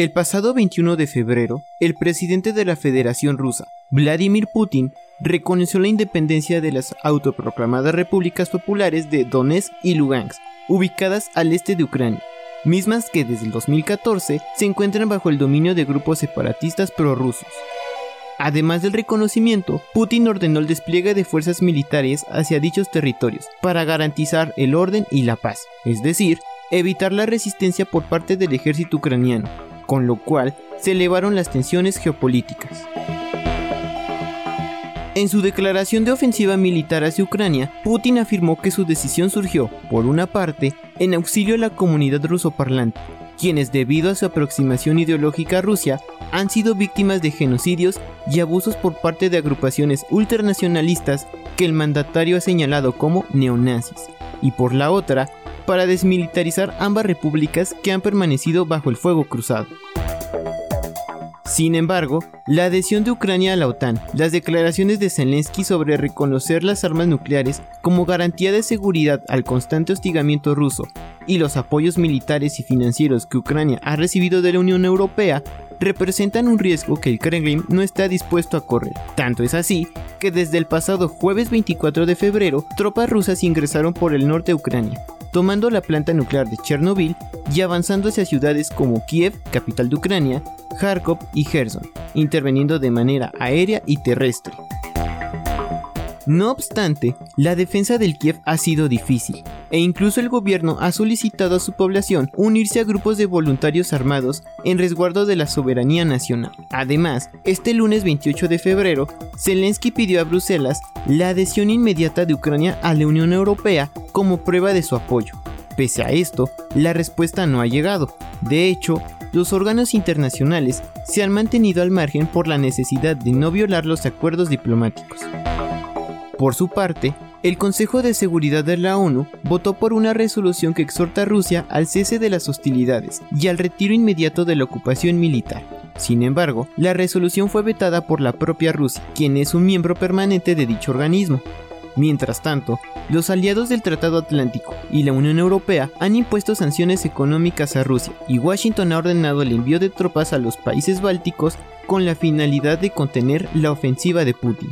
El pasado 21 de febrero, el presidente de la Federación Rusa, Vladimir Putin, reconoció la independencia de las autoproclamadas repúblicas populares de Donetsk y Lugansk, ubicadas al este de Ucrania, mismas que desde el 2014 se encuentran bajo el dominio de grupos separatistas prorrusos. Además del reconocimiento, Putin ordenó el despliegue de fuerzas militares hacia dichos territorios para garantizar el orden y la paz, es decir, evitar la resistencia por parte del ejército ucraniano, con lo cual se elevaron las tensiones geopolíticas. En su declaración de ofensiva militar hacia Ucrania, Putin afirmó que su decisión surgió, por una parte, en auxilio a la comunidad rusoparlante, quienes debido a su aproximación ideológica a Rusia han sido víctimas de genocidios y abusos por parte de agrupaciones ultranacionalistas que el mandatario ha señalado como neonazis, y por la otra, para desmilitarizar ambas repúblicas que han permanecido bajo el fuego cruzado. Sin embargo, la adhesión de Ucrania a la OTAN, las declaraciones de Zelensky sobre reconocer las armas nucleares como garantía de seguridad al constante hostigamiento ruso y los apoyos militares y financieros que Ucrania ha recibido de la Unión Europea representan un riesgo que el Kremlin no está dispuesto a correr. Tanto es así que desde el pasado jueves 24 de febrero, tropas rusas ingresaron por el norte de Ucrania, tomando la planta nuclear de Chernobyl y avanzando hacia ciudades como Kiev, capital de Ucrania, Kharkov y Kherson, interviniendo de manera aérea y terrestre. No obstante, la defensa del Kiev ha sido difícil, e incluso el gobierno ha solicitado a su población unirse a grupos de voluntarios armados en resguardo de la soberanía nacional. Además, este lunes 28 de febrero, Zelensky pidió a Bruselas la adhesión inmediata de Ucrania a la Unión Europea como prueba de su apoyo. Pese a esto, la respuesta no ha llegado. De hecho, los órganos internacionales se han mantenido al margen por la necesidad de no violar los acuerdos diplomáticos. Por su parte, el Consejo de Seguridad de la ONU votó por una resolución que exhorta a Rusia al cese de las hostilidades y al retiro inmediato de la ocupación militar. Sin embargo, la resolución fue vetada por la propia Rusia, quien es un miembro permanente de dicho organismo. Mientras tanto, los aliados del Tratado Atlántico y la Unión Europea han impuesto sanciones económicas a Rusia y Washington ha ordenado el envío de tropas a los países bálticos con la finalidad de contener la ofensiva de Putin.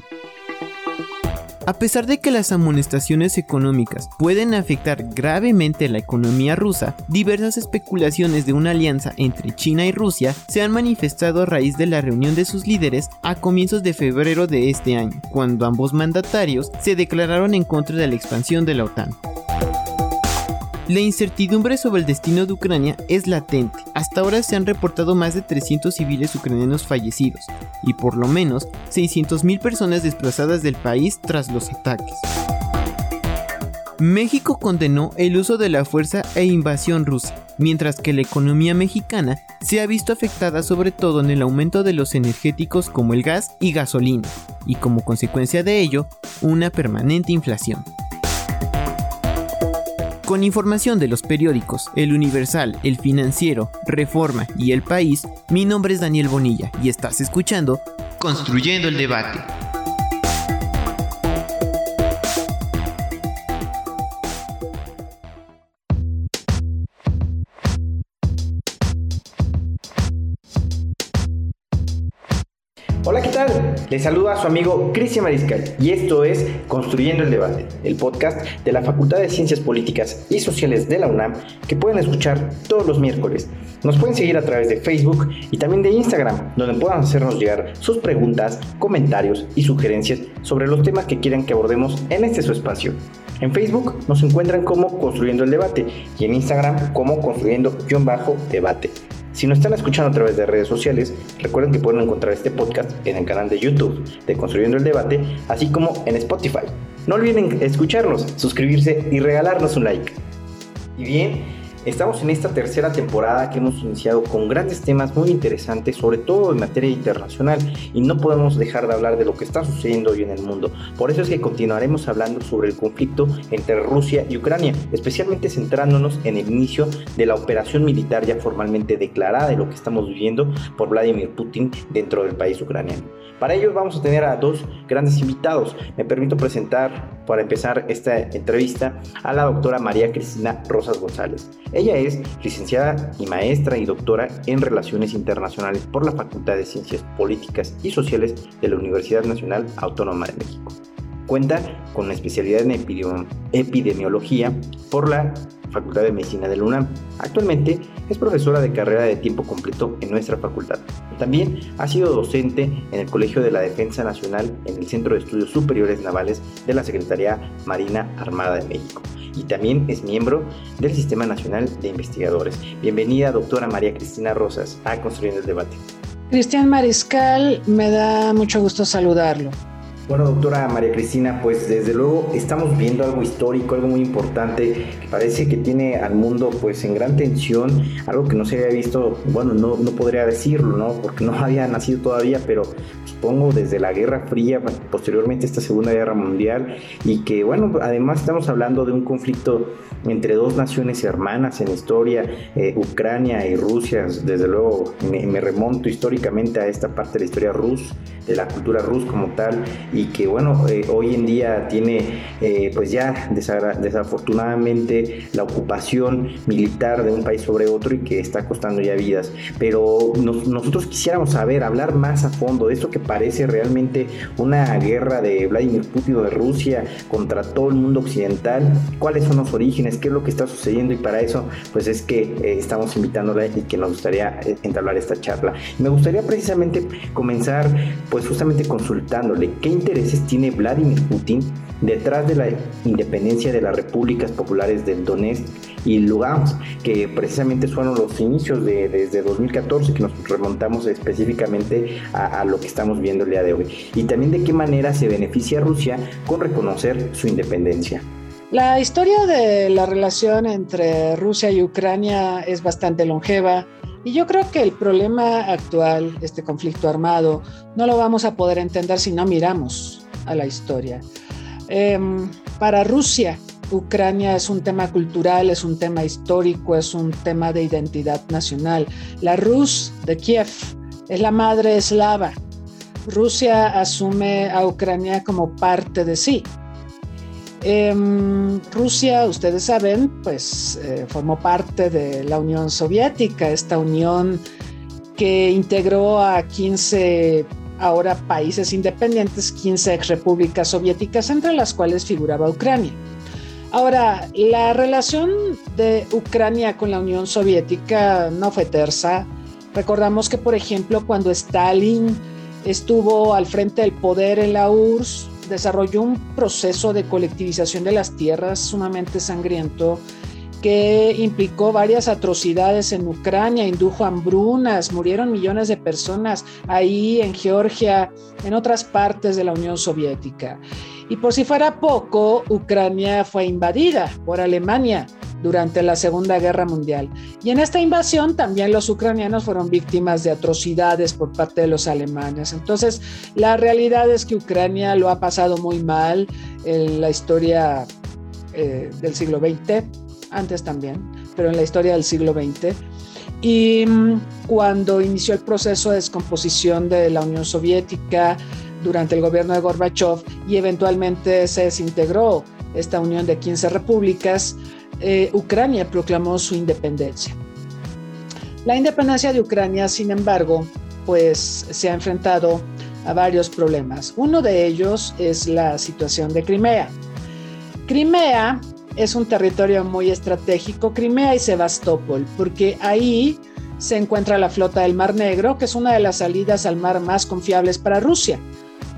A pesar de que las amonestaciones económicas pueden afectar gravemente la economía rusa, diversas especulaciones de una alianza entre China y Rusia se han manifestado a raíz de la reunión de sus líderes a comienzos de febrero de este año, cuando ambos mandatarios se declararon en contra de la expansión de la OTAN. La incertidumbre sobre el destino de Ucrania es latente. Hasta ahora se han reportado más de 300 civiles ucranianos fallecidos y por lo menos 600.000 personas desplazadas del país tras los ataques. México condenó el uso de la fuerza e invasión rusa, mientras que la economía mexicana se ha visto afectada sobre todo en el aumento de los energéticos como el gas y gasolina, y como consecuencia de ello, una permanente inflación. Con información de los periódicos El Universal, El Financiero, Reforma y El País, mi nombre es Daniel Bonilla y estás escuchando Construyendo el Debate. Les saluda a su amigo Cristian Mariscal y esto es Construyendo el Debate, el podcast de la Facultad de Ciencias Políticas y Sociales de la UNAM que pueden escuchar todos los miércoles. Nos pueden seguir a través de Facebook y también de Instagram, donde puedan hacernos llegar sus preguntas, comentarios y sugerencias sobre los temas que quieran que abordemos en este su espacio. En Facebook nos encuentran como Construyendo el Debate y en Instagram como Construyendo-Debate. Si nos están escuchando a través de redes sociales, recuerden que pueden encontrar este podcast en el canal de YouTube de Construyendo el Debate, así como en Spotify. No olviden escucharnos, suscribirse y regalarnos un like. Y bien, Estamos en esta tercera temporada que hemos iniciado con grandes temas muy interesantes, sobre todo en materia internacional, y no podemos dejar de hablar de lo que está sucediendo hoy en el mundo. Por eso es que continuaremos hablando sobre el conflicto entre Rusia y Ucrania, especialmente centrándonos en el inicio de la operación militar ya formalmente declarada de lo que estamos viviendo por Vladimir Putin dentro del país ucraniano. Para ello vamos a tener a dos grandes invitados. Me permito presentar, para empezar esta entrevista, a la doctora María Cristina Rosas González. Ella es licenciada y maestra y doctora en Relaciones Internacionales por la Facultad de Ciencias Políticas y Sociales de la Universidad Nacional Autónoma de México. Cuenta con una especialidad en epidemiología por la Facultad de Medicina de la UNAM. Actualmente es profesora de carrera de tiempo completo en nuestra facultad. También ha sido docente en el Colegio de la Defensa Nacional en el Centro de Estudios Superiores Navales de la Secretaría Marina Armada de México. Y también es miembro del Sistema Nacional de Investigadores. Bienvenida, doctora María Cristina Rosas, a Construyendo el Debate. Cristian Mariscal, me da mucho gusto saludarlo. Bueno, doctora María Cristina, pues desde luego estamos viendo algo histórico, algo muy importante, que parece que tiene al mundo pues en gran tensión, algo que no se había visto, bueno, no, no podría decirlo, ¿no? Porque no había nacido todavía, pero supongo desde la Guerra Fría, posteriormente esta Segunda Guerra Mundial, y que bueno, además estamos hablando de un conflicto entre dos naciones hermanas en historia, eh, Ucrania y Rusia, desde luego me, remonto históricamente a esta parte de la historia rus, de la cultura rus como tal, que bueno, eh, hoy en día tiene eh, pues ya desafortunadamente la ocupación militar de un país sobre otro y que está costando ya vidas. Pero nosotros quisiéramos saber, hablar más a fondo de esto que parece realmente una guerra de Vladimir Putin de Rusia contra todo el mundo occidental, cuáles son los orígenes, qué es lo que está sucediendo y para eso pues es que eh, estamos invitándola y que nos gustaría entablar esta charla. Me gustaría precisamente comenzar pues justamente consultándole qué intereses tiene Vladimir Putin detrás de la independencia de las repúblicas populares del Donetsk y Lugansk, que precisamente fueron los inicios de, desde 2014, que nos remontamos específicamente a, a, lo que estamos viendo el día de hoy. Y también de qué manera se beneficia Rusia con reconocer su independencia. La historia de la relación entre Rusia y Ucrania es bastante longeva. Y yo creo que el problema actual, este conflicto armado, no lo vamos a poder entender si no miramos a la historia. Em, para Rusia, Ucrania es un tema cultural, es un tema histórico, es un tema de identidad nacional. La Rus de Kiev es la madre eslava. Rusia asume a Ucrania como parte de sí. Em, Rusia, ustedes saben, pues eh, formó parte de la Unión Soviética, esta unión que integró a 15 ahora países independientes, 15 ex repúblicas soviéticas, entre las cuales figuraba Ucrania. Ahora, la relación de Ucrania con la Unión Soviética no fue tersa. Recordamos que, por ejemplo, cuando Stalin estuvo al frente del poder en la URSS, desarrolló un proceso de colectivización de las tierras sumamente sangriento que implicó varias atrocidades en Ucrania, indujo hambrunas, murieron millones de personas ahí en Georgia, en otras partes de la Unión Soviética. Y por si fuera poco, Ucrania fue invadida por Alemania durante la Segunda Guerra Mundial. Y en esta invasión también los ucranianos fueron víctimas de atrocidades por parte de los alemanes. Entonces, la realidad es que Ucrania lo ha pasado muy mal en la historia eh, del siglo XX, antes también, pero en la historia del siglo XX. Y mm, cuando inició el proceso de descomposición de la Unión Soviética durante el gobierno de Gorbachev y eventualmente se desintegró esta unión de 15 repúblicas, eh, Ucrania proclamó su independencia. La independencia de Ucrania, sin embargo, pues se ha enfrentado a varios problemas. Uno de ellos es la situación de Crimea. Crimea es un territorio muy estratégico, Crimea y Sebastopol, porque ahí se encuentra la flota del Mar Negro, que es una de las salidas al mar más confiables para Rusia.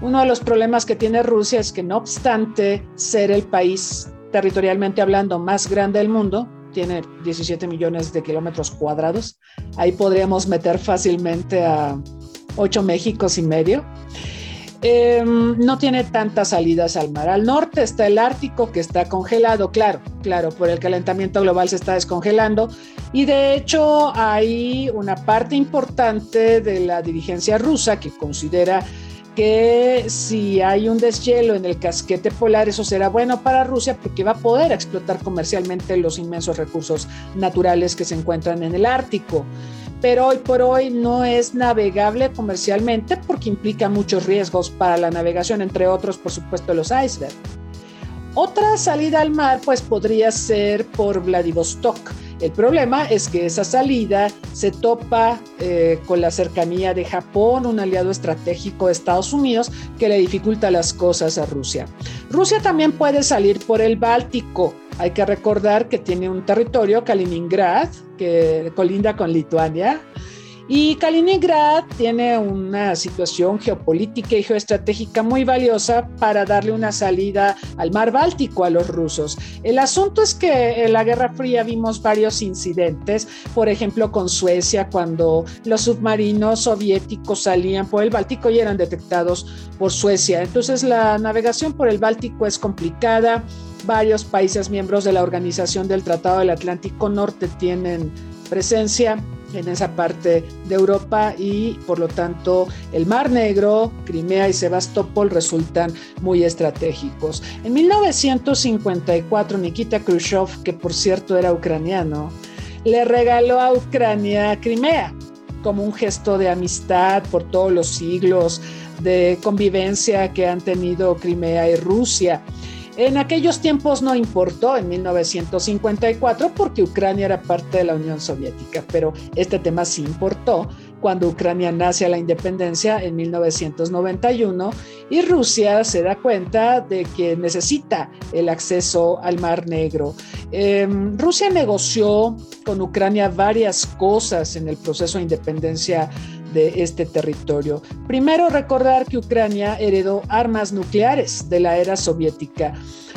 Uno de los problemas que tiene Rusia es que no obstante ser el país territorialmente hablando más grande del mundo, tiene 17 millones de kilómetros cuadrados. Ahí podríamos meter fácilmente a 8 Méxicos y medio. Em, no tiene tantas salidas al mar. Al norte está el Ártico que está congelado, claro, claro, por el calentamiento global se está descongelando. Y de hecho hay una parte importante de la dirigencia rusa que considera que si hay un deshielo en el casquete polar, eso será bueno para Rusia porque va a poder explotar comercialmente los inmensos recursos naturales que se encuentran en el Ártico pero hoy por hoy no es navegable comercialmente porque implica muchos riesgos para la navegación, entre otros, por supuesto, los icebergs. Otra salida al mar pues podría ser por Vladivostok. El problema es que esa salida se topa eh, con la cercanía de Japón, un aliado estratégico de Estados Unidos, que le dificulta las cosas a Rusia. Rusia también puede salir por el Báltico, hay que recordar que tiene un territorio, Kaliningrad, que colinda con Lituania. Y Kaliningrad tiene una situación geopolítica y geoestratégica muy valiosa para darle una salida al mar Báltico a los rusos. El asunto es que en la Guerra Fría vimos varios incidentes, por ejemplo con Suecia, cuando los submarinos soviéticos salían por el Báltico y eran detectados por Suecia. Entonces la navegación por el Báltico es complicada Varios países miembros de la Organización del Tratado del Atlántico Norte tienen presencia en esa parte de Europa y por lo tanto el Mar Negro, Crimea y Sebastopol resultan muy estratégicos. En 1954 Nikita Khrushchev, que por cierto era ucraniano, le regaló a Ucrania Crimea como un gesto de amistad por todos los siglos de convivencia que han tenido Crimea y Rusia. En aquellos tiempos no importó en 1954 porque Ucrania era parte de la Unión Soviética, pero este tema sí importó cuando Ucrania nace a la independencia en 1991 y Rusia se da cuenta de que necesita el acceso al Mar Negro. Em, Rusia negoció con Ucrania varias cosas en el proceso de independencia de este territorio. Primero, recordar que Ucrania heredó armas nucleares de la era soviética.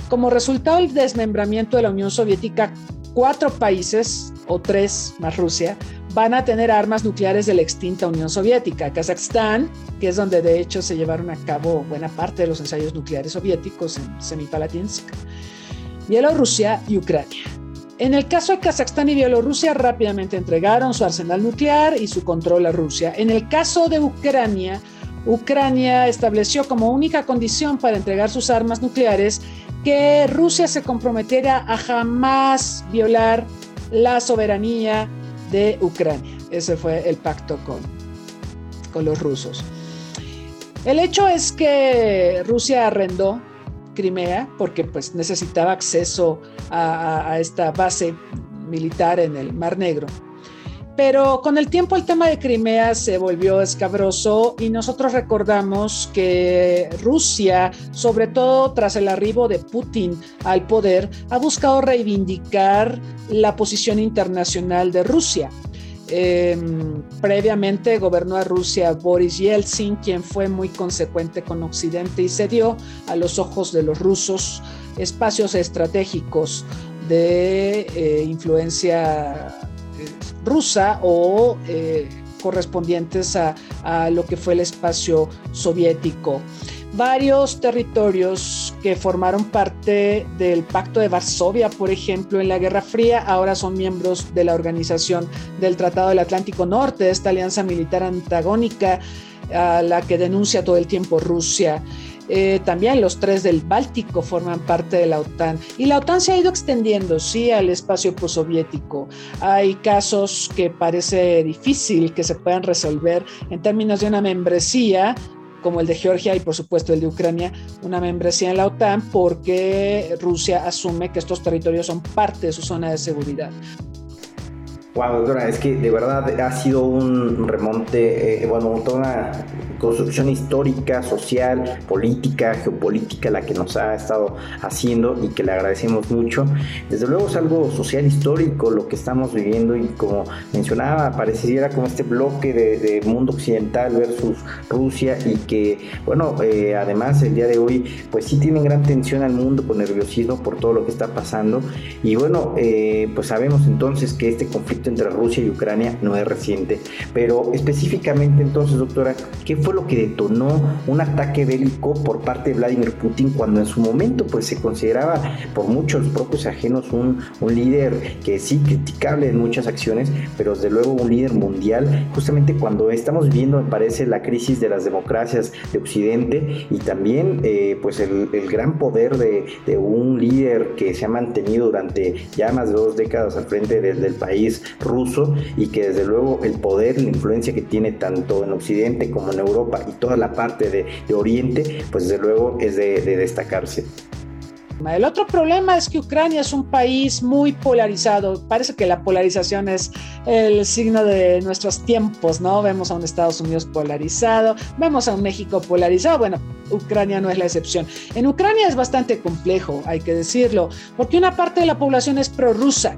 Como resultado del desmembramiento de la Unión Soviética, cuatro países, o tres más Rusia, van a tener armas nucleares de la extinta Unión Soviética. Kazajstán, que es donde de hecho se llevaron a cabo buena parte de los ensayos nucleares soviéticos en Semipalatinsk, Bielorrusia y Ucrania. En el caso de Kazajstán y Bielorrusia rápidamente entregaron su arsenal nuclear y su control a Rusia. En el caso de Ucrania, Ucrania estableció como única condición para entregar sus armas nucleares que Rusia se comprometiera a jamás violar la soberanía de Ucrania. Ese fue el pacto con, con los rusos. El hecho es que Rusia arrendó Crimea porque pues necesitaba acceso a, esta base militar en el Mar Negro. Pero con el tiempo el tema de Crimea se volvió escabroso y nosotros recordamos que Rusia, sobre todo tras el arribo de Putin al poder, ha buscado reivindicar la posición internacional de Rusia. Em, previamente gobernó a Rusia Boris Yeltsin, quien fue muy consecuente con Occidente y cedió a los ojos de los rusos espacios estratégicos de eh, influencia eh, rusa o eh, correspondientes a, a, lo que fue el espacio soviético varios territorios que formaron parte del Pacto de Varsovia, por ejemplo, en la Guerra Fría, ahora son miembros de la Organización del Tratado del Atlántico Norte, esta alianza militar antagónica a la que denuncia todo el tiempo Rusia. Eh, también los tres del Báltico forman parte de la OTAN y la OTAN se ha ido extendiendo, sí, al espacio postsoviético. Hay casos que parece difícil que se puedan resolver en términos de una membresía como el de Georgia y por supuesto el de Ucrania, una membresía en la OTAN porque Rusia asume que estos territorios son parte de su zona de seguridad. Wow, doctora, es que de verdad ha sido un remonte, eh, bueno, toda una construcción histórica, social, política, geopolítica la que nos ha estado haciendo y que le agradecemos mucho. Desde luego es algo social histórico lo que estamos viviendo y como mencionaba, pareciera como este bloque de, mundo occidental versus Rusia y que, bueno, eh, además el día de hoy, pues sí tienen gran tensión al mundo con nerviosismo por todo lo que está pasando. Y bueno, eh, pues sabemos entonces que este conflicto entre Rusia y Ucrania no es reciente, pero específicamente entonces, doctora, ¿qué fue lo que detonó un ataque bélico por parte de Vladimir Putin cuando en su momento pues se consideraba por muchos propios ajenos un, un líder que sí criticable en muchas acciones, pero desde luego un líder mundial, justamente cuando estamos viendo, me parece, la crisis de las democracias de Occidente y también eh, pues el, el, gran poder de, de, un líder que se ha mantenido durante ya más de dos décadas al frente del país ruso y que desde luego el poder la influencia que tiene tanto en Occidente como en Europa y toda la parte de, de Oriente, pues desde luego es de, de destacarse. El otro problema es que Ucrania es un país muy polarizado. Parece que la polarización es el signo de nuestros tiempos, ¿no? Vemos a un Estados Unidos polarizado, vemos a un México polarizado. Bueno, Ucrania no es la excepción. En Ucrania es bastante complejo, hay que decirlo, porque una parte de la población es prorrusa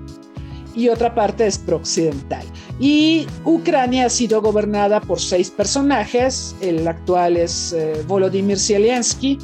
y otra parte es pro-occidental. Y Ucrania ha sido gobernada por seis personajes. El actual es eh, Volodymyr Zelensky,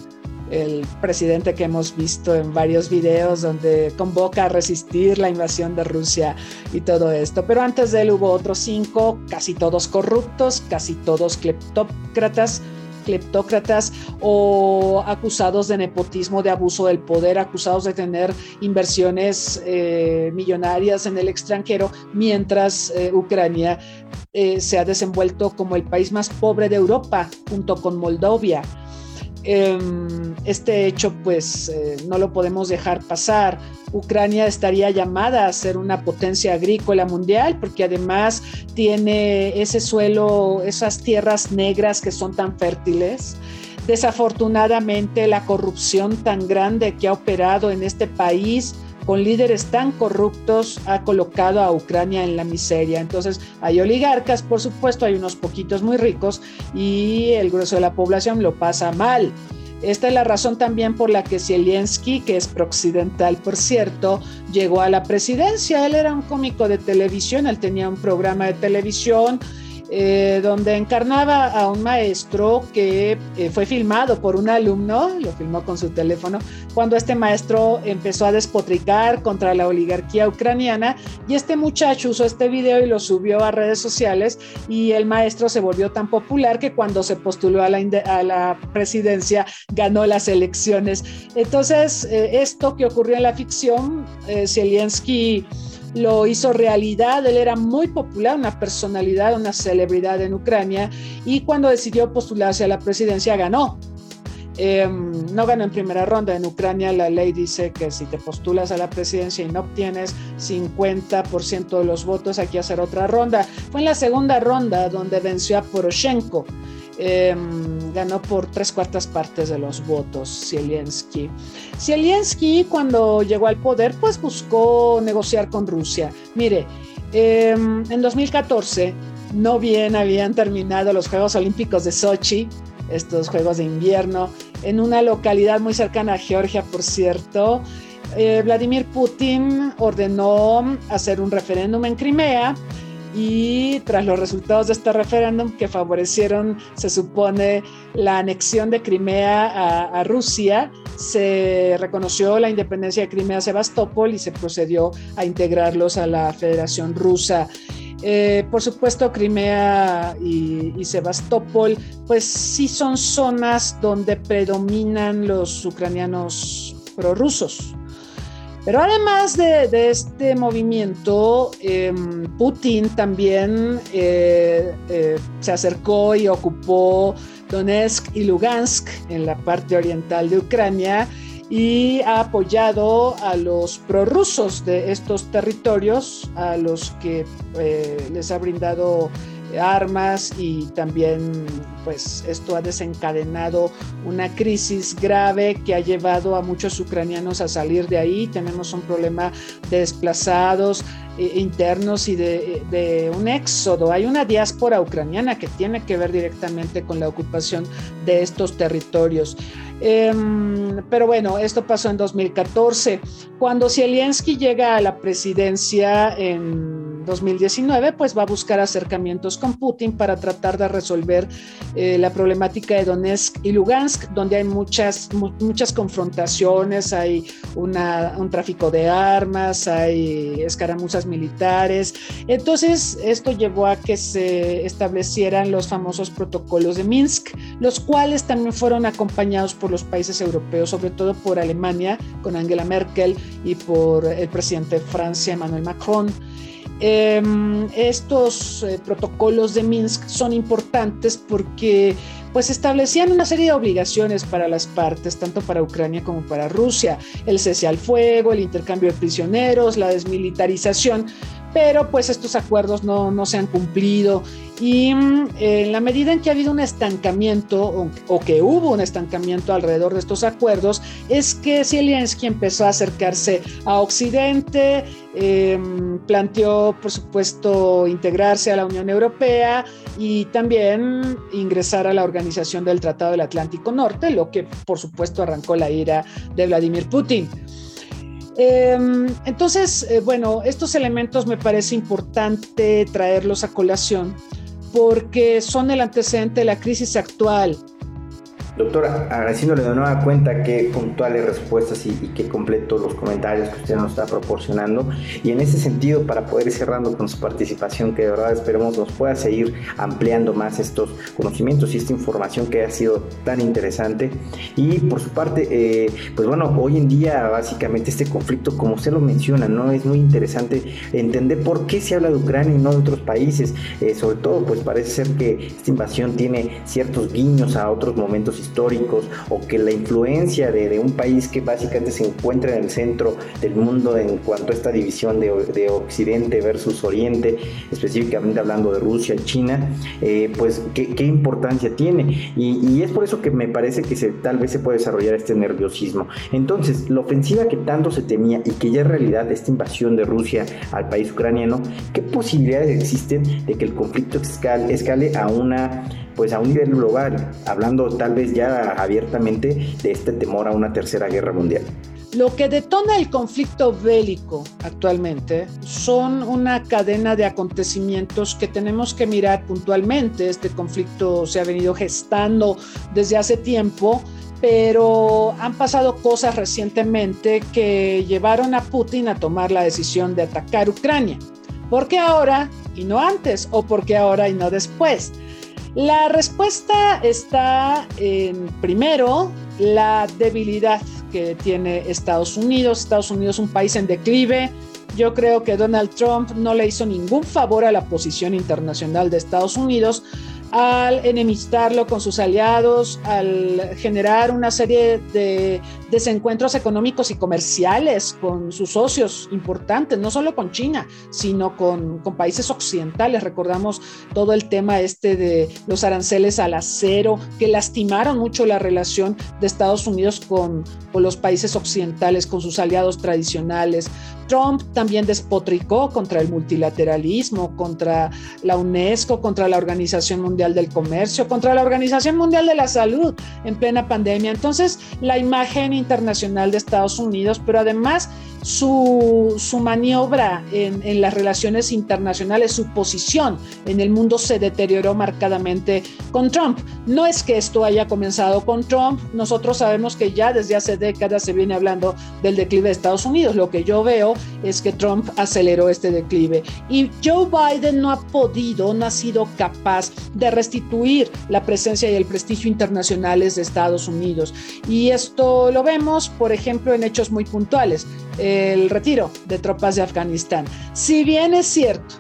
el presidente que hemos visto en varios videos donde convoca a resistir la invasión de Rusia y todo esto. Pero antes de él hubo otros cinco, casi todos corruptos, casi todos cleptócratas cleptócratas o acusados de nepotismo, de abuso del poder, acusados de tener inversiones eh, millonarias en el extranjero, mientras eh, Ucrania eh, se ha desenvuelto como el país más pobre de Europa, junto con Moldovia. Em, este hecho pues eh, no lo podemos dejar pasar. Ucrania estaría llamada a ser una potencia agrícola mundial porque además tiene ese suelo, esas tierras negras que son tan fértiles. Desafortunadamente la corrupción tan grande que ha operado en este país con líderes tan corruptos ha colocado a Ucrania en la miseria. Entonces hay oligarcas, por supuesto, hay unos poquitos muy ricos y el grueso de la población lo pasa mal. Esta es la razón también por la que Zelensky, que es prooccidental, por cierto, llegó a la presidencia. Él era un cómico de televisión, él tenía un programa de televisión eh, donde encarnaba a un maestro que eh, fue filmado por un alumno, lo filmó con su teléfono, cuando este maestro empezó a despotricar contra la oligarquía ucraniana y este muchacho usó este video y lo subió a redes sociales y el maestro se volvió tan popular que cuando se postuló a la, a la presidencia ganó las elecciones. Entonces, eh, esto que ocurrió en la ficción, Zelensky lo hizo realidad. Él era muy popular, una personalidad, una celebridad en Ucrania y cuando decidió postularse a la presidencia ganó. Em, no ganó en primera ronda. En Ucrania la ley dice que si te postulas a la presidencia y no obtienes 50% de los votos, hay que hacer otra ronda. Fue en la segunda ronda donde venció a Poroshenko. Em, ganó por tres cuartas partes de los votos Zelensky. Zelensky cuando llegó al poder pues buscó negociar con Rusia. Mire, em, en 2014 no bien habían terminado los Juegos Olímpicos de Sochi, estos Juegos de invierno, en una localidad muy cercana a Georgia, por cierto. Eh, Vladimir Putin ordenó hacer un referéndum en Crimea y tras los resultados de este referéndum que favorecieron, se supone, la anexión de Crimea a, Rusia, se reconoció la independencia de Crimea-Sebastopol y se procedió a integrarlos a la Federación Rusa. Eh, por supuesto, Crimea y, y, Sebastopol, pues sí son zonas donde predominan los ucranianos prorrusos. Pero además de, este movimiento, em, Putin también eh, eh, se acercó y ocupó Donetsk y Lugansk en la parte oriental de Ucrania y ha apoyado a los prorrusos de estos territorios, a los que eh, les ha brindado armas y también pues esto ha desencadenado una crisis grave que ha llevado a muchos ucranianos a salir de ahí. Tenemos un problema de desplazados eh, internos y de, un éxodo. Hay una diáspora ucraniana que tiene que ver directamente con la ocupación de estos territorios. Em, pero bueno, esto pasó en 2014. Cuando Zelensky llega a la presidencia en 2019, pues va a buscar acercamientos con Putin para tratar de resolver eh, la problemática de Donetsk y Lugansk, donde hay muchas, muchas confrontaciones, hay un tráfico de armas, hay escaramuzas militares. Entonces, esto llevó a que se establecieran los famosos protocolos de Minsk, los cuales también fueron acompañados por los países europeos, sobre todo por Alemania con Angela Merkel y por el presidente de Francia, Emmanuel Macron. Em, estos eh, protocolos de Minsk son importantes porque pues establecían una serie de obligaciones para las partes, tanto para Ucrania como para Rusia, el cese al fuego, el intercambio de prisioneros, la desmilitarización, pero pues estos acuerdos no, no se han cumplido y mm, en la medida en que ha habido un estancamiento o, que hubo un estancamiento alrededor de estos acuerdos, es que Zelensky empezó a acercarse a Occidente, em, planteó, por supuesto, integrarse a la Unión Europea y también ingresar a la Organización del Tratado del Atlántico Norte, lo que, por supuesto, arrancó la ira de Vladimir Putin. Em, entonces, eh, bueno, estos elementos me parece importante traerlos a colación porque son el antecedente de la crisis actual Doctora, agradeciéndole de nueva cuenta qué puntuales respuestas y, qué completos los comentarios que usted nos está proporcionando. Y en ese sentido, para poder ir cerrando con su participación, que de verdad esperemos nos pueda seguir ampliando más estos conocimientos y esta información que ha sido tan interesante. Y por su parte, eh, pues bueno, hoy en día básicamente este conflicto, como usted lo menciona, ¿no? Es muy interesante entender por qué se habla de Ucrania y no de otros países. Eh, sobre todo, pues parece ser que esta invasión tiene ciertos guiños a otros momentos históricos o que la influencia de, un país que básicamente se encuentra en el centro del mundo en cuanto a esta división de, Occidente versus Oriente, específicamente hablando de Rusia y China, eh, pues ¿qué, importancia tiene. Y, es por eso que me parece que se, tal vez se puede desarrollar este nerviosismo. Entonces, la ofensiva que tanto se temía y que ya es realidad, esta invasión de Rusia al país ucraniano, ¿qué posibilidades existen de que el conflicto escale, escale a una pues a un nivel global, hablando tal vez ya abiertamente de este temor a una tercera guerra mundial. Lo que detona el conflicto bélico actualmente son una cadena de acontecimientos que tenemos que mirar puntualmente. Este conflicto se ha venido gestando desde hace tiempo, pero han pasado cosas recientemente que llevaron a Putin a tomar la decisión de atacar Ucrania. ¿Por qué ahora y no antes? ¿O por qué ahora y no después? La respuesta está en, primero, la debilidad que tiene Estados Unidos. Estados Unidos es un país en declive. Yo creo que Donald Trump no le hizo ningún favor a la posición internacional de Estados Unidos al enemistarlo con sus aliados, al generar una serie de desencuentros económicos y comerciales con sus socios importantes, no solo con China, sino con, con, países occidentales. Recordamos todo el tema este de los aranceles al acero, que lastimaron mucho la relación de Estados Unidos con, con los países occidentales, con sus aliados tradicionales. Trump también despotricó contra el multilateralismo, contra la UNESCO, contra la Organización Mundial del Comercio, contra la Organización Mundial de la Salud en plena pandemia. Entonces, la imagen internacional de Estados Unidos, pero además su, maniobra en, en, las relaciones internacionales, su posición en el mundo se deterioró marcadamente con Trump. No es que esto haya comenzado con Trump, nosotros sabemos que ya desde hace décadas se viene hablando del declive de Estados Unidos. Lo que yo veo es que Trump aceleró este declive y Joe Biden no ha podido, no ha sido capaz de restituir la presencia y el prestigio internacionales de Estados Unidos. Y esto lo vemos, por ejemplo, en hechos muy puntuales el retiro de tropas de Afganistán. Si bien es cierto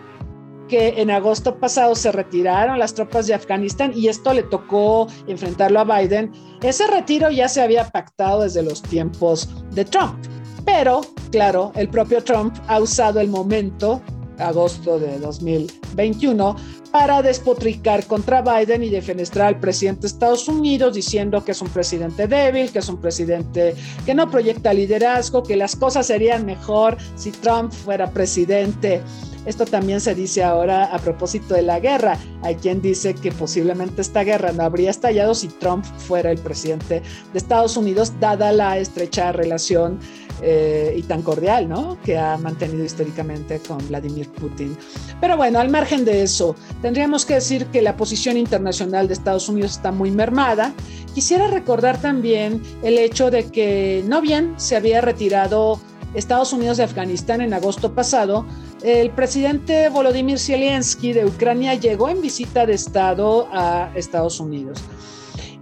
que en agosto pasado se retiraron las tropas de Afganistán y esto le tocó enfrentarlo a Biden, ese retiro ya se había pactado desde los tiempos de Trump. Pero, claro, el propio Trump ha usado el momento agosto de 2021 para despotricar contra Biden y defenestrar al presidente de Estados Unidos diciendo que es un presidente débil, que es un presidente que no proyecta liderazgo, que las cosas serían mejor si Trump fuera presidente. Esto también se dice ahora a propósito de la guerra. Hay quien dice que posiblemente esta guerra no habría estallado si Trump fuera el presidente de Estados Unidos, dada la estrecha relación eh, y tan cordial, ¿no? Que ha mantenido históricamente con Vladimir Putin. Pero bueno, al margen de eso, tendríamos que decir que la posición internacional de Estados Unidos está muy mermada. Quisiera recordar también el hecho de que no bien se había retirado Estados Unidos de Afganistán en agosto pasado, el presidente Volodymyr Zelensky de Ucrania llegó en visita de Estado a Estados Unidos.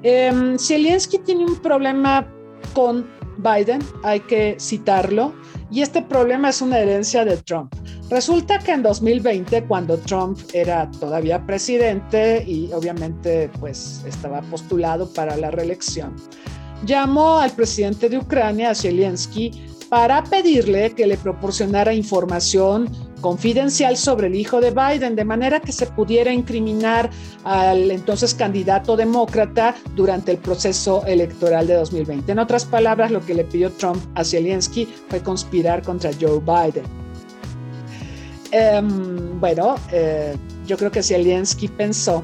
Eh, Zelensky tiene un problema con Biden, hay que citarlo, y este problema es una herencia de Trump. Resulta que en 2020, cuando Trump era todavía presidente y obviamente pues estaba postulado para la reelección, llamó al presidente de Ucrania, Zelensky, para pedirle que le proporcionara información confidencial sobre el hijo de Biden, de manera que se pudiera incriminar al entonces candidato demócrata durante el proceso electoral de 2020. En otras palabras, lo que le pidió Trump a Zelensky fue conspirar contra Joe Biden. Em, bueno, eh, yo creo que Zelensky pensó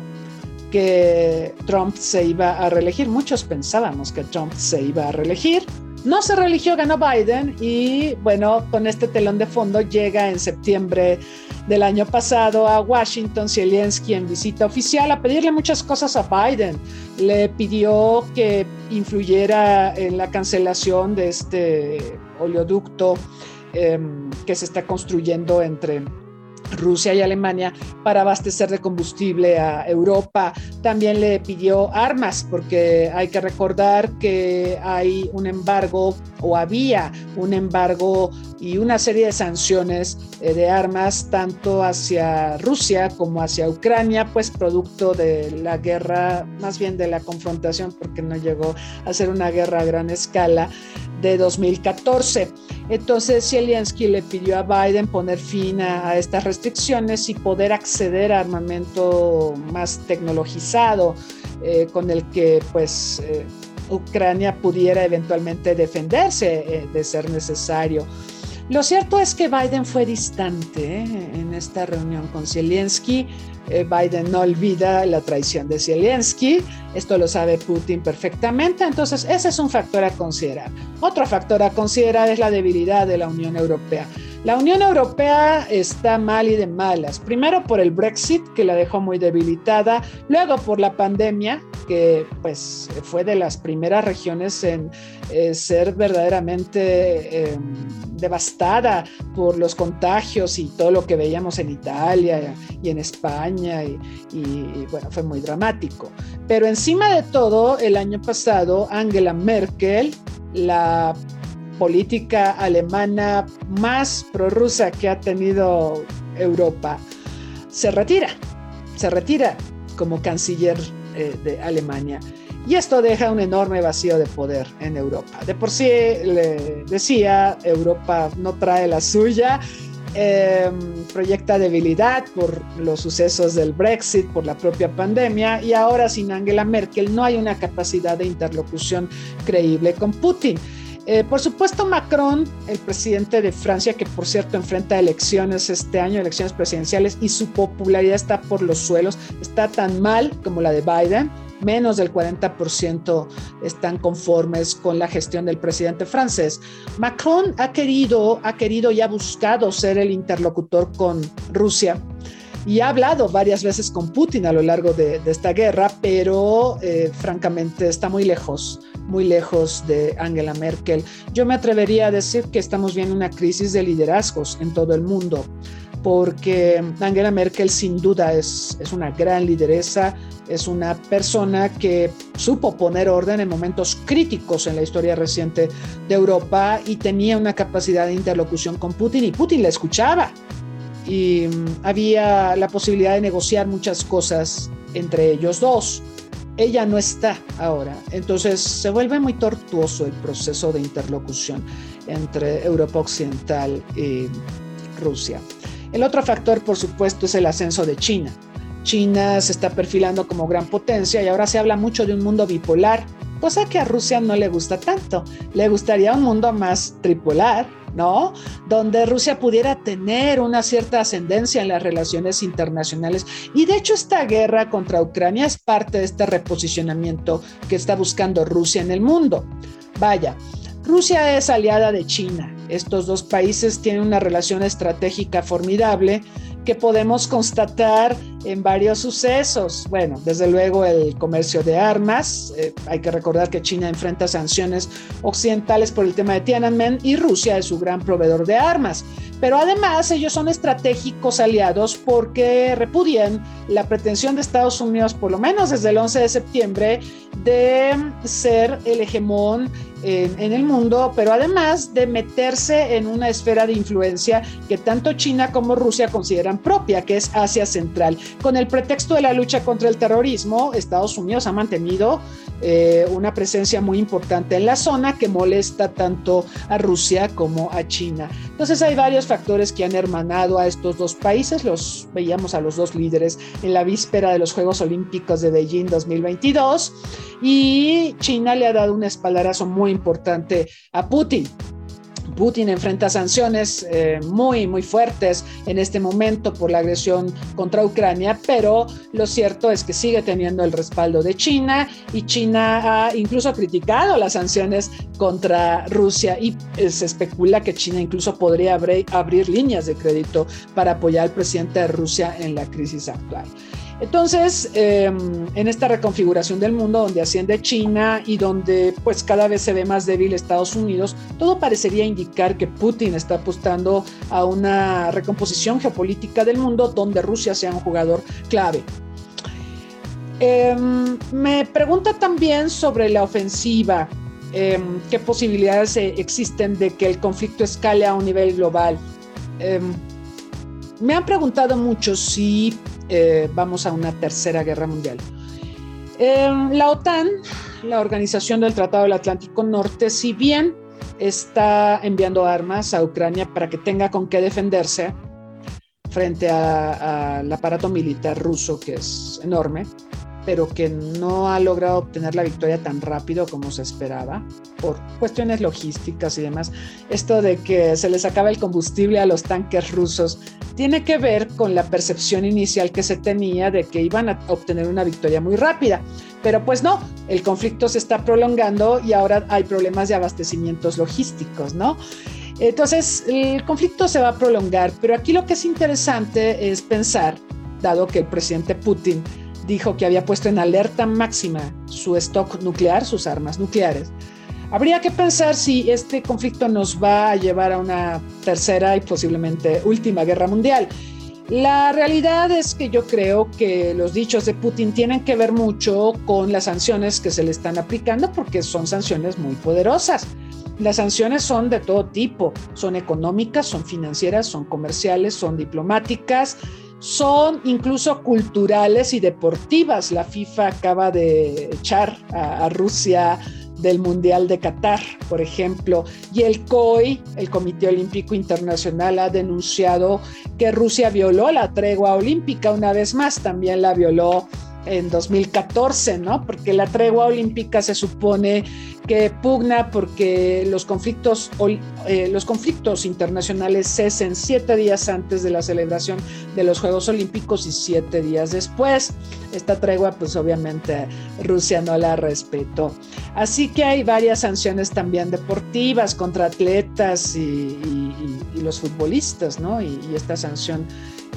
que Trump se iba a reelegir. Muchos pensábamos que Trump se iba a reelegir no se religió, ganó Biden y bueno, con este telón de fondo llega en septiembre del año pasado a Washington Zelensky en visita oficial a pedirle muchas cosas a Biden. Le pidió que influyera en la cancelación de este oleoducto em, que se está construyendo entre Rusia y Alemania para abastecer de combustible a Europa. También le pidió armas, porque hay que recordar que hay un embargo o había un embargo y una serie de sanciones eh, de armas tanto hacia Rusia como hacia Ucrania, pues producto de la guerra, más bien de la confrontación, porque no llegó a ser una guerra a gran escala de 2014. Entonces Zelensky le pidió a Biden poner fin a, estas restricciones y poder acceder a armamento más tecnologizado eh, con el que pues eh, Ucrania pudiera eventualmente defenderse eh, de ser necesario. Lo cierto es que Biden fue distante en esta reunión con Zelensky. Biden no olvida la traición de Zelensky, esto lo sabe Putin perfectamente, entonces ese es un factor a considerar. Otro factor a considerar es la debilidad de la Unión Europea. La Unión Europea está mal y de malas. Primero por el Brexit, que la dejó muy debilitada. Luego por la pandemia, que pues fue de las primeras regiones en eh, ser verdaderamente em, devastada por los contagios y todo lo que veíamos en Italia y en España. Y, y bueno, fue muy dramático. Pero encima de todo, el año pasado, Angela Merkel, la política alemana más prorrusa que ha tenido Europa, se retira, se retira como canciller eh, de Alemania. Y esto deja un enorme vacío de poder en Europa. De por sí, le decía, Europa no trae la suya, eh, proyecta debilidad por los sucesos del Brexit, por la propia pandemia, y ahora sin Angela Merkel no hay una capacidad de interlocución creíble con Putin. Eh, por supuesto, Macron, el presidente de Francia, que por cierto enfrenta elecciones este año, elecciones presidenciales, y su popularidad está por los suelos, está tan mal como la de Biden. Menos del 40% están conformes con la gestión del presidente francés. Macron ha querido, ha querido y ha buscado ser el interlocutor con Rusia y ha hablado varias veces con Putin a lo largo de, esta guerra, pero eh, francamente está muy lejos, muy lejos de Angela Merkel. Yo me atrevería a decir que estamos viendo una crisis de liderazgos en todo el mundo, porque Angela Merkel sin duda es, es una gran lideresa, es una persona que supo poner orden en momentos críticos en la historia reciente de Europa y tenía una capacidad de interlocución con Putin y Putin la escuchaba y mm, había la posibilidad de negociar muchas cosas entre ellos dos. Ella no está ahora, entonces se vuelve muy tortuoso el proceso de interlocución entre Europa Occidental y Rusia. El otro factor, por supuesto, es el ascenso de China. China se está perfilando como gran potencia y ahora se habla mucho de un mundo bipolar, cosa que a Rusia no le gusta tanto. Le gustaría un mundo más tripolar, ¿no? Donde Rusia pudiera tener una cierta ascendencia en las relaciones internacionales. Y de hecho esta guerra contra Ucrania es parte de este reposicionamiento que está buscando Rusia en el mundo. Vaya, Rusia es aliada de China. Estos dos países tienen una relación estratégica formidable que podemos constatar en varios sucesos. Bueno, desde luego el comercio de armas. Eh, hay que recordar que China enfrenta sanciones occidentales por el tema de Tiananmen y Rusia es su gran proveedor de armas. Pero además ellos son estratégicos aliados porque repudian la pretensión de Estados Unidos, por lo menos desde el 11 de septiembre, de ser el hegemón en, el mundo, pero además de meterse en una esfera de influencia que tanto China como Rusia consideran propia, que es Asia Central. Con el pretexto de la lucha contra el terrorismo, Estados Unidos ha mantenido eh, una presencia muy importante en la zona que molesta tanto a Rusia como a China. Entonces hay varios factores que han hermanado a estos dos países, los veíamos a los dos líderes en la víspera de los Juegos Olímpicos de Beijing 2022 y China le ha dado un espaldarazo muy importante a Putin. Putin enfrenta sanciones eh, muy, muy fuertes en este momento por la agresión contra Ucrania, pero lo cierto es que sigue teniendo el respaldo de China y China ha incluso criticado las sanciones contra Rusia y eh, se especula que China incluso podría abrir, abrir líneas de crédito para apoyar al presidente de Rusia en la crisis actual. Entonces, em, en esta reconfiguración del mundo donde asciende China y donde pues cada vez se ve más débil Estados Unidos, todo parecería indicar que Putin está apostando a una recomposición geopolítica del mundo donde Rusia sea un jugador clave. Em, me pregunta también sobre la ofensiva, em, qué posibilidades existen de que el conflicto escale a un nivel global. me han preguntado mucho si eh, vamos a una tercera guerra mundial. Em, la OTAN, la Organización del Tratado del Atlántico Norte, si bien está enviando armas a Ucrania para que tenga con qué defenderse frente al aparato militar ruso, que es enorme, pero que no ha logrado obtener la victoria tan rápido como se esperaba por cuestiones logísticas y demás. Esto de que se les acaba el combustible a los tanques rusos tiene que ver con la percepción inicial que se tenía de que iban a obtener una victoria muy rápida. Pero pues no, el conflicto se está prolongando y ahora hay problemas de abastecimientos logísticos, ¿no? Entonces, el conflicto se va a prolongar, pero aquí lo que es interesante es pensar, dado que el presidente Putin dijo que había puesto en alerta máxima su stock nuclear, sus armas nucleares. Habría que pensar si este conflicto nos va a llevar a una tercera y posiblemente última guerra mundial. La realidad es que yo creo que los dichos de Putin tienen que ver mucho con las sanciones que se le están aplicando porque son sanciones muy poderosas. Las sanciones son de todo tipo, son económicas, son financieras, son comerciales, son diplomáticas son incluso culturales y deportivas. La FIFA acaba de echar a, Rusia del Mundial de Qatar, por ejemplo, y el COI, el Comité Olímpico Internacional, ha denunciado que Rusia violó la tregua olímpica una vez más, también la violó en 2014, ¿no? Porque la tregua olímpica se supone que pugna porque los conflictos, eh, los conflictos internacionales cesen siete días antes de la celebración de los Juegos Olímpicos y siete días después. Esta tregua, pues obviamente Rusia no la respetó. Así que hay varias sanciones también deportivas contra atletas y, los futbolistas, ¿no? Y, esta sanción...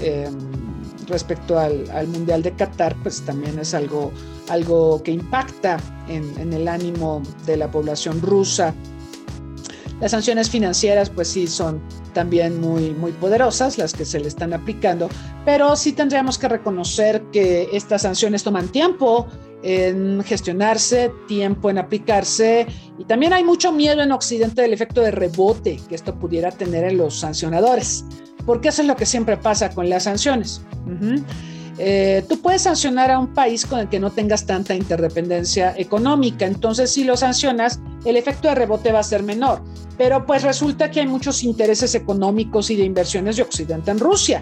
Em, respecto al, Mundial de Qatar, pues también es algo, algo que impacta en, el ánimo de la población rusa. Las sanciones financieras, pues sí, son también muy, muy poderosas las que se le están aplicando, pero sí tendríamos que reconocer que estas sanciones toman tiempo en gestionarse, tiempo en aplicarse y también hay mucho miedo en Occidente del efecto de rebote que esto pudiera tener en los sancionadores porque eso es lo que siempre pasa con las sanciones. Eh, tú puedes sancionar a un país con el que no tengas tanta interdependencia económica, entonces si lo sancionas, el efecto de rebote va a ser menor. Pero pues resulta que hay muchos intereses económicos y de inversiones de Occidente en Rusia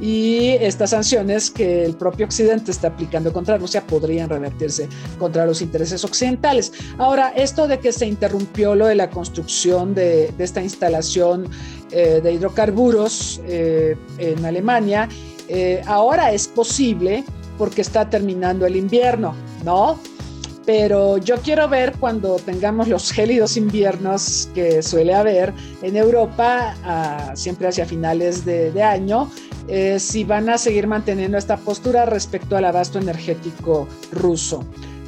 y estas sanciones que el propio Occidente está aplicando contra Rusia podrían revertirse contra los intereses occidentales. Ahora, esto de que se interrumpió lo de la construcción de, esta instalación eh, de hidrocarburos eh, en Alemania, eh, ahora es posible porque está terminando el invierno, ¿no? pero yo quiero ver cuando tengamos los gélidos inviernos que suele haber en Europa, ah, siempre hacia finales de, año, eh, si van a seguir manteniendo esta postura respecto al abasto energético ruso.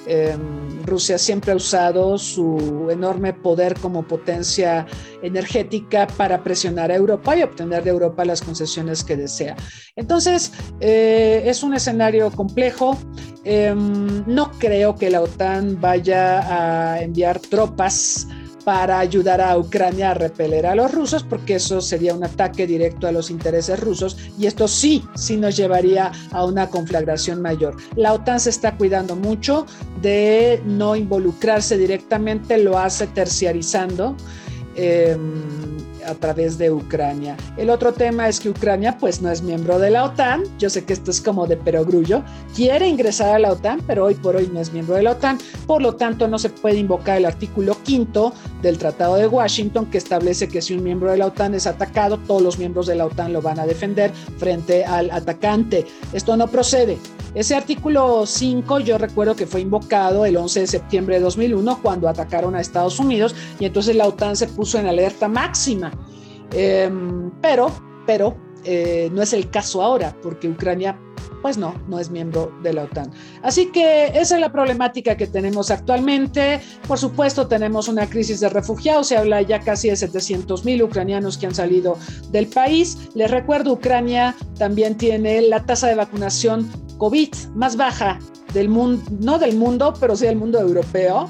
Em, Rusia siempre ha usado su enorme poder como potencia energética para presionar a Europa y obtener de Europa las concesiones que desea. Entonces, eh, es un escenario complejo. Em, no creo que la OTAN vaya a enviar tropas para ayudar a Ucrania a repeler a los rusos, porque eso sería un ataque directo a los intereses rusos y esto sí, sí nos llevaría a una conflagración mayor. La OTAN se está cuidando mucho de no involucrarse directamente, lo hace terciarizando. Em, a través de Ucrania. El otro tema es que Ucrania pues no es miembro de la OTAN, yo sé que esto es como de perogrullo, quiere ingresar a la OTAN, pero hoy por hoy no es miembro de la OTAN, por lo tanto no se puede invocar el artículo quinto del Tratado de Washington que establece que si un miembro de la OTAN es atacado, todos los miembros de la OTAN lo van a defender frente al atacante. Esto no procede. Ese artículo 5 yo recuerdo que fue invocado el 11 de septiembre de 2001 cuando atacaron a Estados Unidos y entonces la OTAN se puso en alerta máxima. Em, pero, pero eh, no es el caso ahora porque Ucrania pues no, no es miembro de la OTAN. Así que esa es la problemática que tenemos actualmente. Por supuesto, tenemos una crisis de refugiados. Se habla ya casi de 700 mil ucranianos que han salido del país. Les recuerdo, Ucrania también tiene la tasa de vacunación COVID más baja del mundo, no del mundo, pero sí del mundo europeo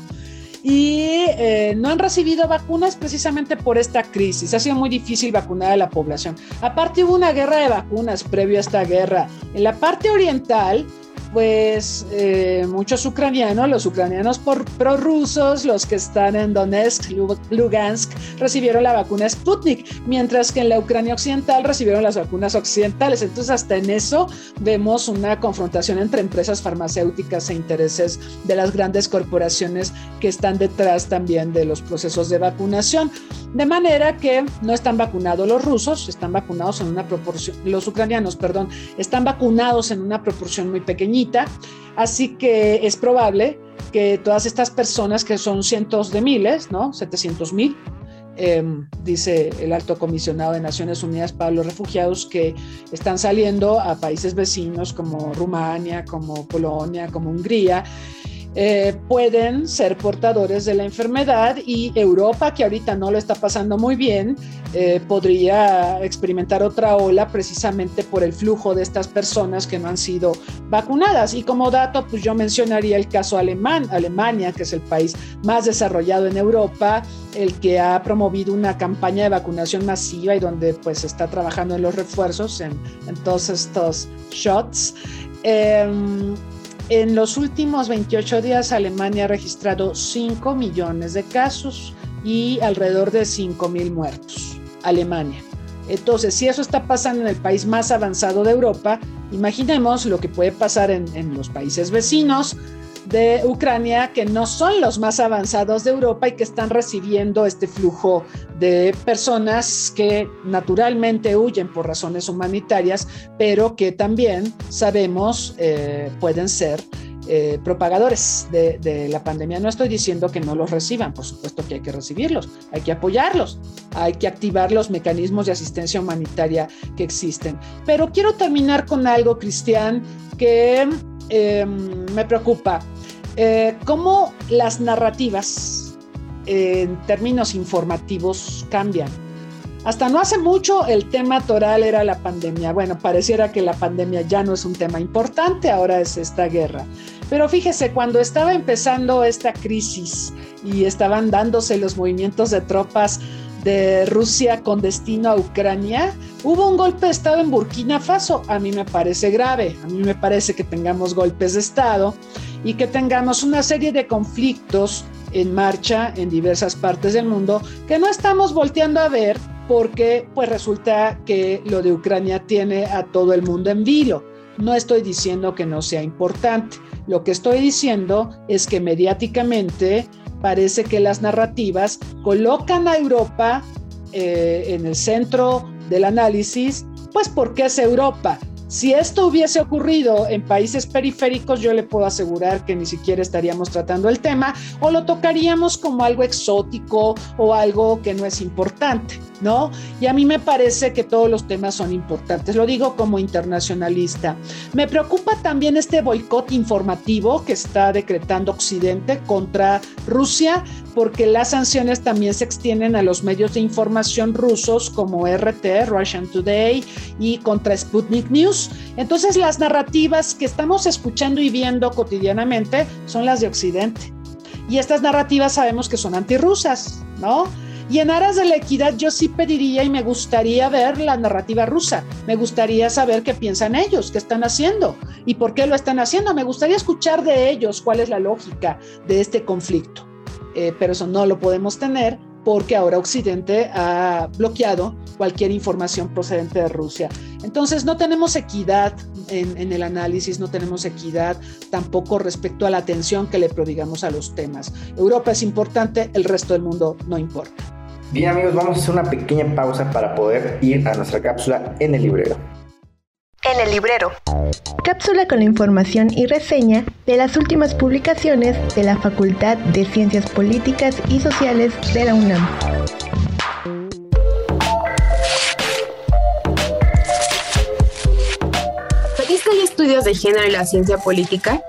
y eh, no han recibido vacunas precisamente por esta crisis. Ha sido muy difícil vacunar a la población. Aparte hubo una guerra de vacunas previo a esta guerra. En la parte oriental pues eh, muchos ucranianos, los ucranianos prorrusos, los que están en Donetsk, Lugansk, recibieron la vacuna Sputnik, mientras que en la Ucrania occidental recibieron las vacunas occidentales. Entonces, hasta en eso vemos una confrontación entre empresas farmacéuticas e intereses de las grandes corporaciones que están detrás también de los procesos de vacunación. De manera que no están vacunados los rusos, están vacunados en una proporción, los ucranianos, perdón, están vacunados en una proporción muy pequeñita, así que es probable que todas estas personas, que son cientos de miles, ¿no? 700 mil, em, dice el alto comisionado de Naciones Unidas para los Refugiados, que están saliendo a países vecinos como Rumania, como Polonia, como Hungría, eh, pueden ser portadores de la enfermedad y Europa, que ahorita no lo está pasando muy bien, eh, podría experimentar otra ola precisamente por el flujo de estas personas que no han sido vacunadas. Y como dato, pues yo mencionaría el caso alemán, Alemania, que es el país más desarrollado en Europa, el que ha promovido una campaña de vacunación masiva y donde pues está trabajando en los refuerzos, en, todos estos shots. Em, en los últimos 28 días, Alemania ha registrado 5 millones de casos y alrededor de 5 mil muertos. Alemania. Entonces, si eso está pasando en el país más avanzado de Europa, imaginemos lo que puede pasar en, en los países vecinos, de Ucrania que no son los más avanzados de Europa y que están recibiendo este flujo de personas que naturalmente huyen por razones humanitarias, pero que también sabemos eh, pueden ser eh, propagadores de, de, la pandemia. No estoy diciendo que no los reciban, por supuesto que hay que recibirlos, hay que apoyarlos, hay que activar los mecanismos de asistencia humanitaria que existen. Pero quiero terminar con algo, Cristian, que Em, me preocupa eh, cómo las narrativas en términos informativos cambian. Hasta no hace mucho el tema toral era la pandemia. Bueno, pareciera que la pandemia ya no es un tema importante, ahora es esta guerra. Pero fíjese, cuando estaba empezando esta crisis y estaban dándose los movimientos de tropas de Rusia con destino a Ucrania, Hubo un golpe de Estado en Burkina Faso, a mí me parece grave, a mí me parece que tengamos golpes de Estado y que tengamos una serie de conflictos en marcha en diversas partes del mundo que no estamos volteando a ver porque pues resulta que lo de Ucrania tiene a todo el mundo en vilo. No estoy diciendo que no sea importante, lo que estoy diciendo es que mediáticamente parece que las narrativas colocan a Europa eh, en el centro del análisis, pues porque es Europa. Si esto hubiese ocurrido en países periféricos, yo le puedo asegurar que ni siquiera estaríamos tratando el tema o lo tocaríamos como algo exótico o algo que no es importante, ¿no? Y a mí me parece que todos los temas son importantes, lo digo como internacionalista. Me preocupa también este boicot informativo que está decretando Occidente contra Rusia, porque las sanciones también se extienden a los medios de información rusos como RT, Russian Today, y contra Sputnik News. Entonces las narrativas que estamos escuchando y viendo cotidianamente son las de Occidente. Y estas narrativas sabemos que son antirrusas, ¿no? Y en aras de la equidad yo sí pediría y me gustaría ver la narrativa rusa. Me gustaría saber qué piensan ellos, qué están haciendo y por qué lo están haciendo. Me gustaría escuchar de ellos cuál es la lógica de este conflicto. Eh, pero eso no lo podemos tener porque ahora Occidente ha bloqueado cualquier información procedente de Rusia. Entonces no tenemos equidad en, el análisis, no tenemos equidad tampoco respecto a la atención que le prodigamos a los temas. Europa es importante, el resto del mundo no importa. Bien amigos, vamos a hacer una pequeña pausa para poder ir a nuestra cápsula en el librero. En el librero. Cápsula con la información y reseña de las últimas publicaciones de la Facultad de Ciencias Políticas y Sociales de la UNAM. ¿Sabías que hay estudios de género en la ciencia política?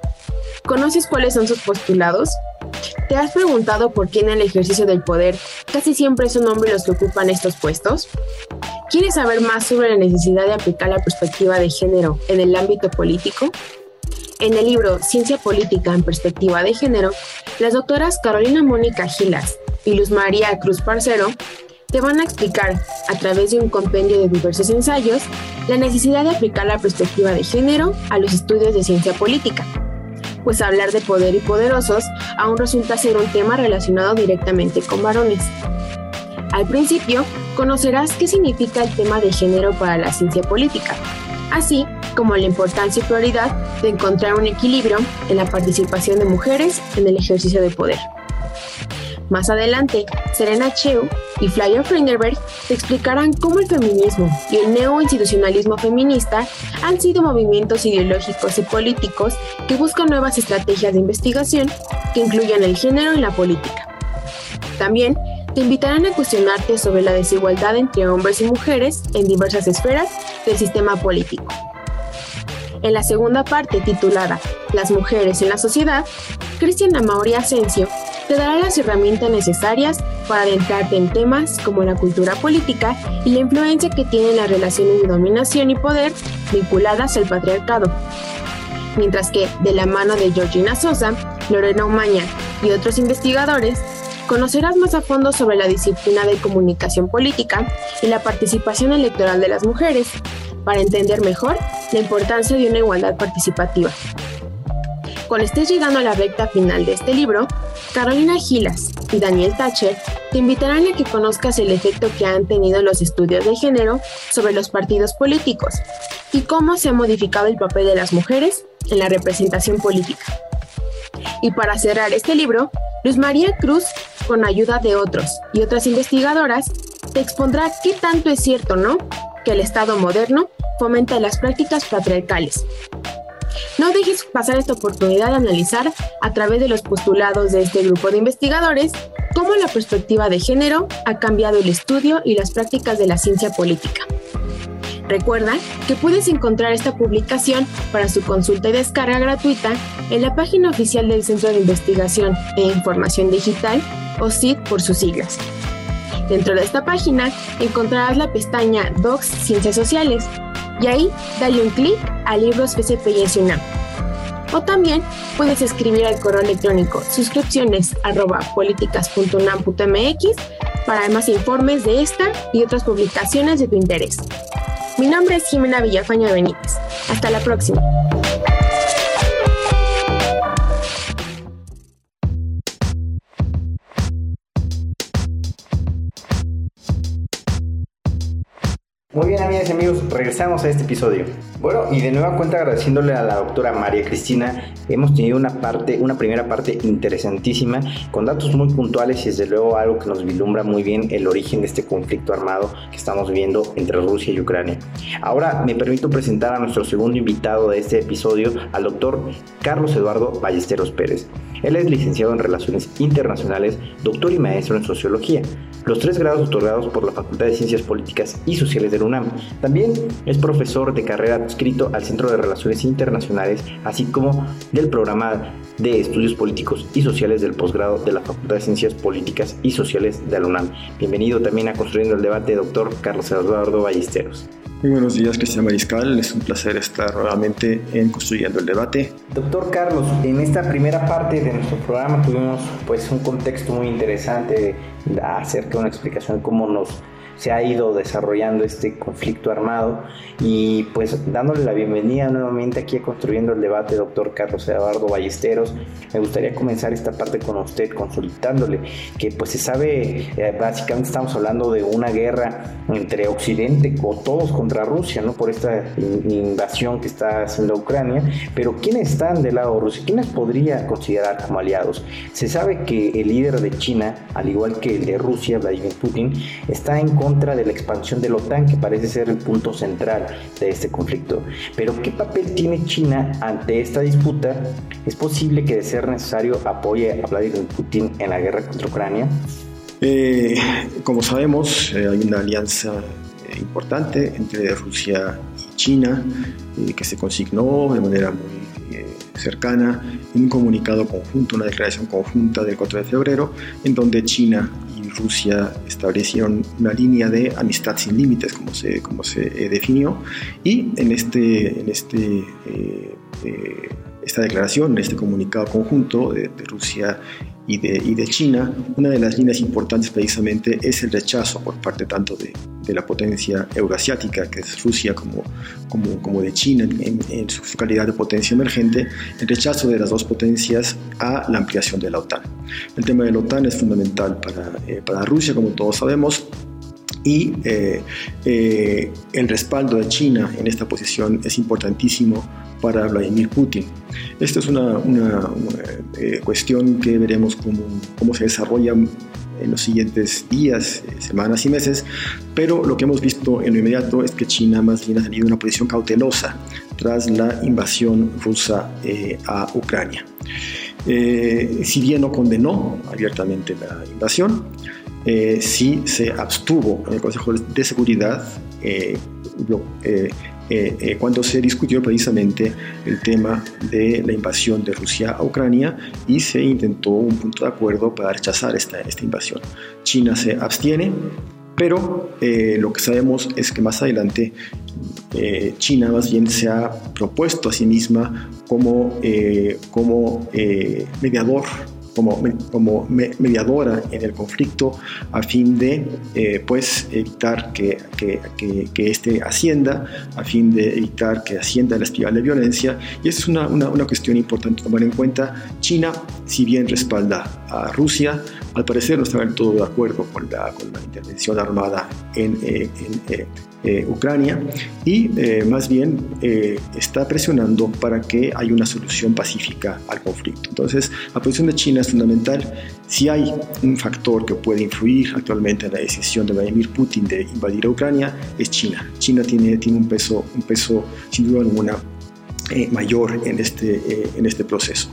¿Conoces cuáles son sus postulados? ¿Te has preguntado por qué en el ejercicio del poder casi siempre son hombres los que ocupan estos puestos? ¿Quieres saber más sobre la necesidad de aplicar la perspectiva de género en el ámbito político? En el libro Ciencia Política en Perspectiva de Género, las doctoras Carolina Mónica Gilas y Luz María Cruz Parcero te van a explicar, a través de un compendio de diversos ensayos, la necesidad de aplicar la perspectiva de género a los estudios de ciencia política. Pues hablar de poder y poderosos aún resulta ser un tema relacionado directamente con varones. Al principio, conocerás qué significa el tema de género para la ciencia política, así como la importancia y prioridad de encontrar un equilibrio en la participación de mujeres en el ejercicio de poder. Más adelante, Serena Cheu y Flavia Frinderberg te explicarán cómo el feminismo y el neoinstitucionalismo feminista han sido movimientos ideológicos y políticos que buscan nuevas estrategias de investigación que incluyan el género en la política. También te invitarán a cuestionarte sobre la desigualdad entre hombres y mujeres en diversas esferas del sistema político. En la segunda parte, titulada Las mujeres en la sociedad, Cristian Amauri Asensio te dará las herramientas necesarias para adentrarte en temas como la cultura política y la influencia que tienen las relaciones de dominación y poder vinculadas al patriarcado. Mientras que, de la mano de Georgina Sosa, Lorena Umaña y otros investigadores, conocerás más a fondo sobre la disciplina de comunicación política y la participación electoral de las mujeres, para entender mejor la importancia de una igualdad participativa. Cuando estés llegando a la recta final de este libro, Carolina Gilas y Daniel Thatcher te invitarán a que conozcas el efecto que han tenido los estudios de género sobre los partidos políticos y cómo se ha modificado el papel de las mujeres en la representación política. Y para cerrar este libro, Luz María Cruz con ayuda de otros y otras investigadoras, te expondrá qué tanto es cierto, ¿no? Que el Estado moderno fomenta las prácticas patriarcales. No dejes pasar esta oportunidad de analizar a través de los postulados de este grupo de investigadores cómo la perspectiva de género ha cambiado el estudio y las prácticas de la ciencia política. Recuerda que puedes encontrar esta publicación para su consulta y descarga gratuita en la página oficial del Centro de Investigación e Información Digital, o CID por sus siglas. Dentro de esta página encontrarás la pestaña Docs Ciencias Sociales y ahí dale un clic a Libros FCP y UNAM. O también puedes escribir al correo electrónico suscripciones para más informes de esta y otras publicaciones de tu interés. Mi nombre es Jimena Villafaña Benítez. Hasta la próxima. Muy bien, amigas y amigos, regresamos a este episodio. Bueno, y de nueva cuenta agradeciéndole a la doctora María Cristina, hemos tenido una parte, una primera parte interesantísima, con datos muy puntuales y desde luego algo que nos vislumbra muy bien el origen de este conflicto armado que estamos viendo entre Rusia y Ucrania. Ahora me permito presentar a nuestro segundo invitado de este episodio, al doctor Carlos Eduardo Ballesteros Pérez. Él es licenciado en Relaciones Internacionales, doctor y maestro en Sociología, los tres grados otorgados por la Facultad de Ciencias Políticas y Sociales de la UNAM. También es profesor de carrera adscrito al Centro de Relaciones Internacionales, así como del programa de Estudios Políticos y Sociales del posgrado de la Facultad de Ciencias Políticas y Sociales de la UNAM. Bienvenido también a Construyendo el Debate, doctor Carlos Eduardo Ballesteros. Muy buenos días, Cristian Mariscal. Es un placer estar nuevamente en Construyendo el Debate. Doctor Carlos, en esta primera parte de nuestro programa tuvimos pues un contexto muy interesante acerca de una explicación de cómo nos se ha ido desarrollando este conflicto armado y pues dándole la bienvenida nuevamente aquí a Construyendo el Debate, doctor Carlos Eduardo Ballesteros. Me gustaría comenzar esta parte con usted consultándole que pues se sabe, eh, básicamente estamos hablando de una guerra entre Occidente o todos contra Rusia, ¿no? Por esta invasión que está haciendo Ucrania, pero ¿quiénes están del lado Rusia? ¿Quiénes podría considerar como aliados? Se sabe que el líder de China, al igual que el de Rusia, Vladimir Putin, está en contra de la expansión de la OTAN, que parece ser el punto central de este conflicto. Pero ¿qué papel tiene China ante esta disputa? ¿Es posible que de ser necesario apoye a Vladimir Putin en la guerra contra Ucrania? Eh, como sabemos, eh, hay una alianza eh, importante entre Rusia y China eh, que se consignó de manera muy eh, cercana en un comunicado conjunto, una declaración conjunta del 4 de febrero, en donde China Rusia establecieron una línea de amistad sin límites, como se, como se eh, definió, y en, este, en este, eh, eh, esta declaración, en este comunicado conjunto de, Rusia y de, y de, China, una de las líneas importantes precisamente es el rechazo por parte tanto de, de la potencia euroasiática, que es Rusia, como, como, como de China en, en, su calidad de potencia emergente, el rechazo de las dos potencias a la ampliación de la OTAN. El tema de la OTAN es fundamental para, eh, para Rusia, como todos sabemos, y eh, eh, el respaldo de China en esta posición es importantísimo para Vladimir Putin. Esta es una, una, una eh, cuestión que veremos cómo, cómo se desarrolla en los siguientes días, eh, semanas y meses, pero lo que hemos visto en lo inmediato es que China más bien ha tenido una posición cautelosa tras la invasión rusa eh, a Ucrania. Eh, si bien no condenó abiertamente la invasión, eh, sí se abstuvo en el Consejo de Seguridad eh, lo, eh, eh, cuando se discutió precisamente el tema de la invasión de Rusia a Ucrania y se intentó un punto de acuerdo para rechazar esta, esta invasión. China se abstiene, pero eh, lo que sabemos es que más adelante eh, China más bien se ha propuesto a sí misma como, eh, como mediador como, como mediadora en el conflicto a fin de eh, pues evitar que, que, que, que, este ascienda, a fin de evitar que ascienda la espiral de violencia. Y esa es una, una, una cuestión importante tomar en cuenta. China, si bien respalda a Rusia, al parecer no está del todo de acuerdo con la, con la intervención armada en, eh, en eh, eh, Ucrania y eh, más bien eh, está presionando para que haya una solución pacífica al conflicto. Entonces, la posición de China es fundamental. Si hay un factor que puede influir actualmente en la decisión de Vladimir Putin de invadir a Ucrania, es China. China tiene, tiene un, peso, un peso, sin duda alguna, mayor en este, en este proceso.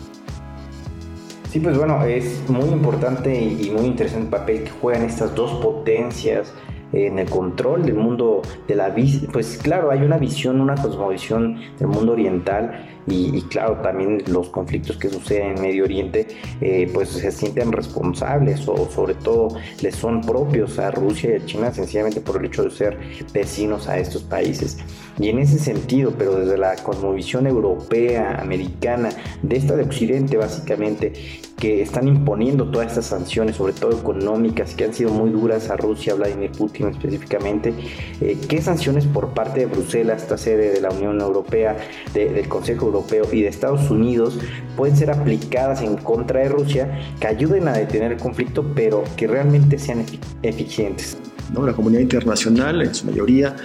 Sí, pues bueno, es muy importante y muy interesante el papel que juegan estas dos potencias en el control del mundo de la pues claro hay una visión una cosmovisión del mundo oriental y, claro, también los conflictos que suceden en Medio Oriente, eh, pues se sienten responsables o sobre todo les son propios a Rusia y a China sencillamente por el hecho de ser vecinos a estos países. Y en ese sentido, pero desde la cosmovisión europea, americana, de esta de Occidente básicamente, que están imponiendo todas estas sanciones, sobre todo económicas, que han sido muy duras a Rusia, Vladimir Putin específicamente. Eh, ¿Qué sanciones por parte de Bruselas, esta sede de la Unión Europea, del Consejo Europeo y de Estados Unidos, pueden ser aplicadas en contra de Rusia que ayuden a detener el conflicto, pero que realmente sean eficientes? ¿No? La comunidad internacional, en su mayoría,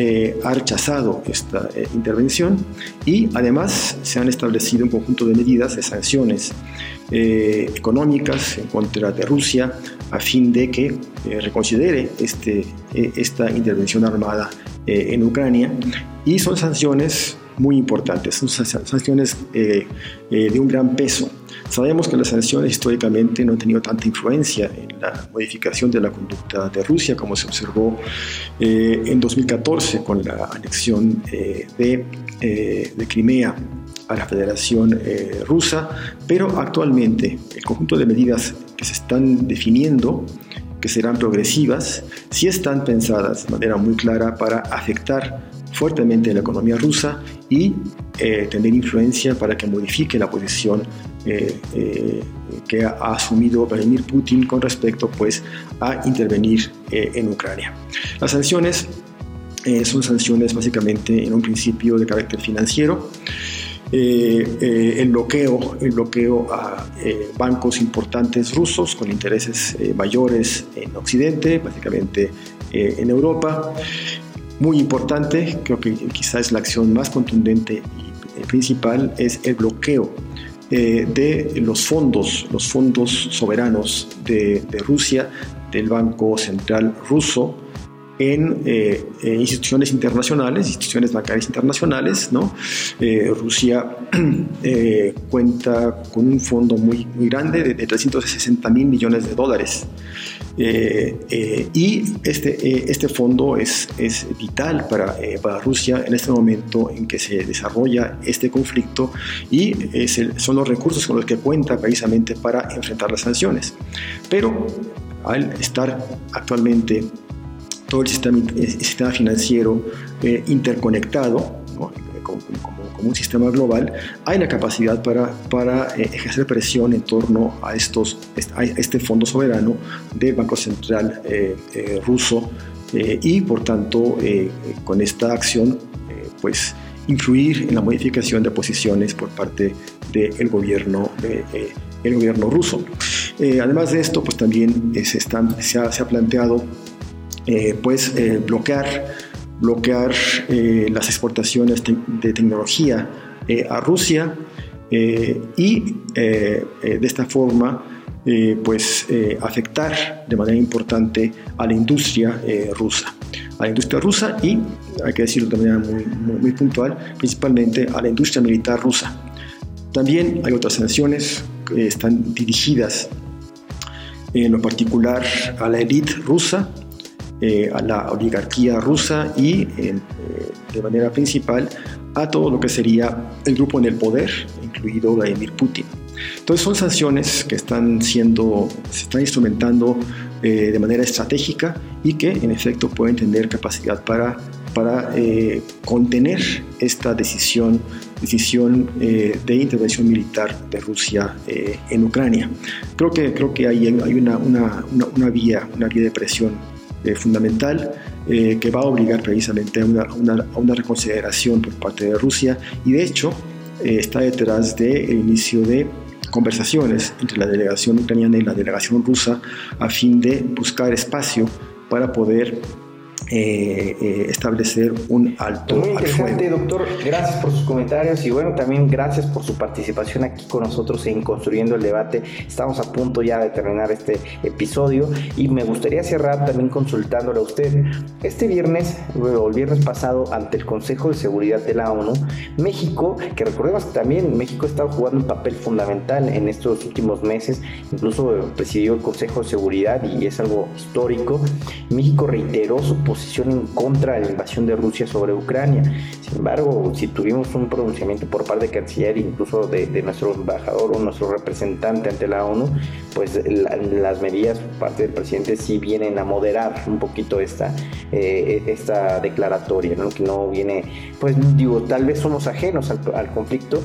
eh, ha rechazado esta eh, intervención y además se han establecido un conjunto de medidas de sanciones eh, económicas en contra de Rusia a fin de que reconsidere este, esta intervención armada en Ucrania. Y son sanciones muy importantes, son sanciones de un gran peso. Sabemos que las sanciones históricamente no han tenido tanta influencia en la modificación de la conducta de Rusia como se observó eh, en 2014 con la anexión eh, de, eh, de, Crimea a la Federación Rusa, pero actualmente el conjunto de medidas que se están definiendo que serán progresivas, sí están pensadas de manera muy clara para afectar fuertemente la economía rusa y tener influencia para que modifique la posición eh, eh, que ha asumido Vladimir Putin con respecto pues, a intervenir eh, en Ucrania. Las sanciones son sanciones básicamente en un principio de carácter financiero. El, bloqueo, el bloqueo a bancos importantes rusos con intereses mayores en Occidente, básicamente en Europa. Muy importante, creo que quizás es la acción más contundente y principal, es el bloqueo eh, de los fondos, los fondos soberanos de, Rusia, del Banco Central Ruso, en eh, instituciones internacionales, instituciones bancarias internacionales. Eh, Rusia cuenta con un fondo muy, muy grande de, de 360 mil millones de dólares eh, eh, y este, eh, este fondo es, es vital para, para, Rusia en este momento en que se desarrolla este conflicto y son los recursos con los que cuenta precisamente para enfrentar las sanciones. Pero al estar actualmente todo el sistema, sistema financiero interconectado, ¿no? como, un sistema global, hay la capacidad para, eh, ejercer presión en torno a, estos, a este fondo soberano del Banco Central eh, eh, ruso y por tanto con esta acción pues influir en la modificación de posiciones por parte del gobierno, el gobierno ruso. además de esto, pues también se, están, se ha planteado pues bloquear bloquear eh, las exportaciones de tecnología eh, a Rusia eh, y de esta forma pues afectar de manera importante a la industria rusa a la industria rusa y hay que decirlo de manera muy, muy, puntual principalmente a la industria militar rusa. También hay otras sanciones que están dirigidas en lo particular a la élite rusa eh, a la oligarquía rusa y eh, de manera principal a todo lo que sería el grupo en el poder, incluido Vladimir Putin. Entonces son sanciones que están siendo, se están instrumentando eh, de manera estratégica y que en efecto pueden tener capacidad para, para contener esta decisión, decisión de intervención militar de Rusia en Ucrania. Creo que, creo que hay, hay una, una, una, vía, una vía de presión eh, fundamental eh, que va a obligar precisamente a una, a una, reconsideración por parte de Rusia. Y de hecho eh, está detrás del inicio de conversaciones entre la delegación ucraniana y la delegación rusa a fin de buscar espacio para poder eh, eh, establecer un alto Muy interesante, doctor. Gracias por sus comentarios y bueno, también gracias por su participación aquí con nosotros en Construyendo el Debate. Estamos a punto ya de terminar este episodio y me gustaría cerrar también consultándole a usted. Este viernes, o el viernes pasado, ante el Consejo de Seguridad de la ONU, México, que recordemos que también México ha estado jugando un papel fundamental en estos últimos meses, incluso presidió el Consejo de Seguridad y es algo histórico, México reiteró su posición posición en contra de la invasión de Rusia sobre Ucrania. Sin embargo, si tuvimos un pronunciamiento por parte de canciller, incluso de, nuestro embajador o nuestro representante ante la ONU, pues las medidas por parte del presidente sí vienen a moderar un poquito esta, eh, esta declaratoria, ¿no? que no viene, pues digo, tal vez somos ajenos al, al conflicto,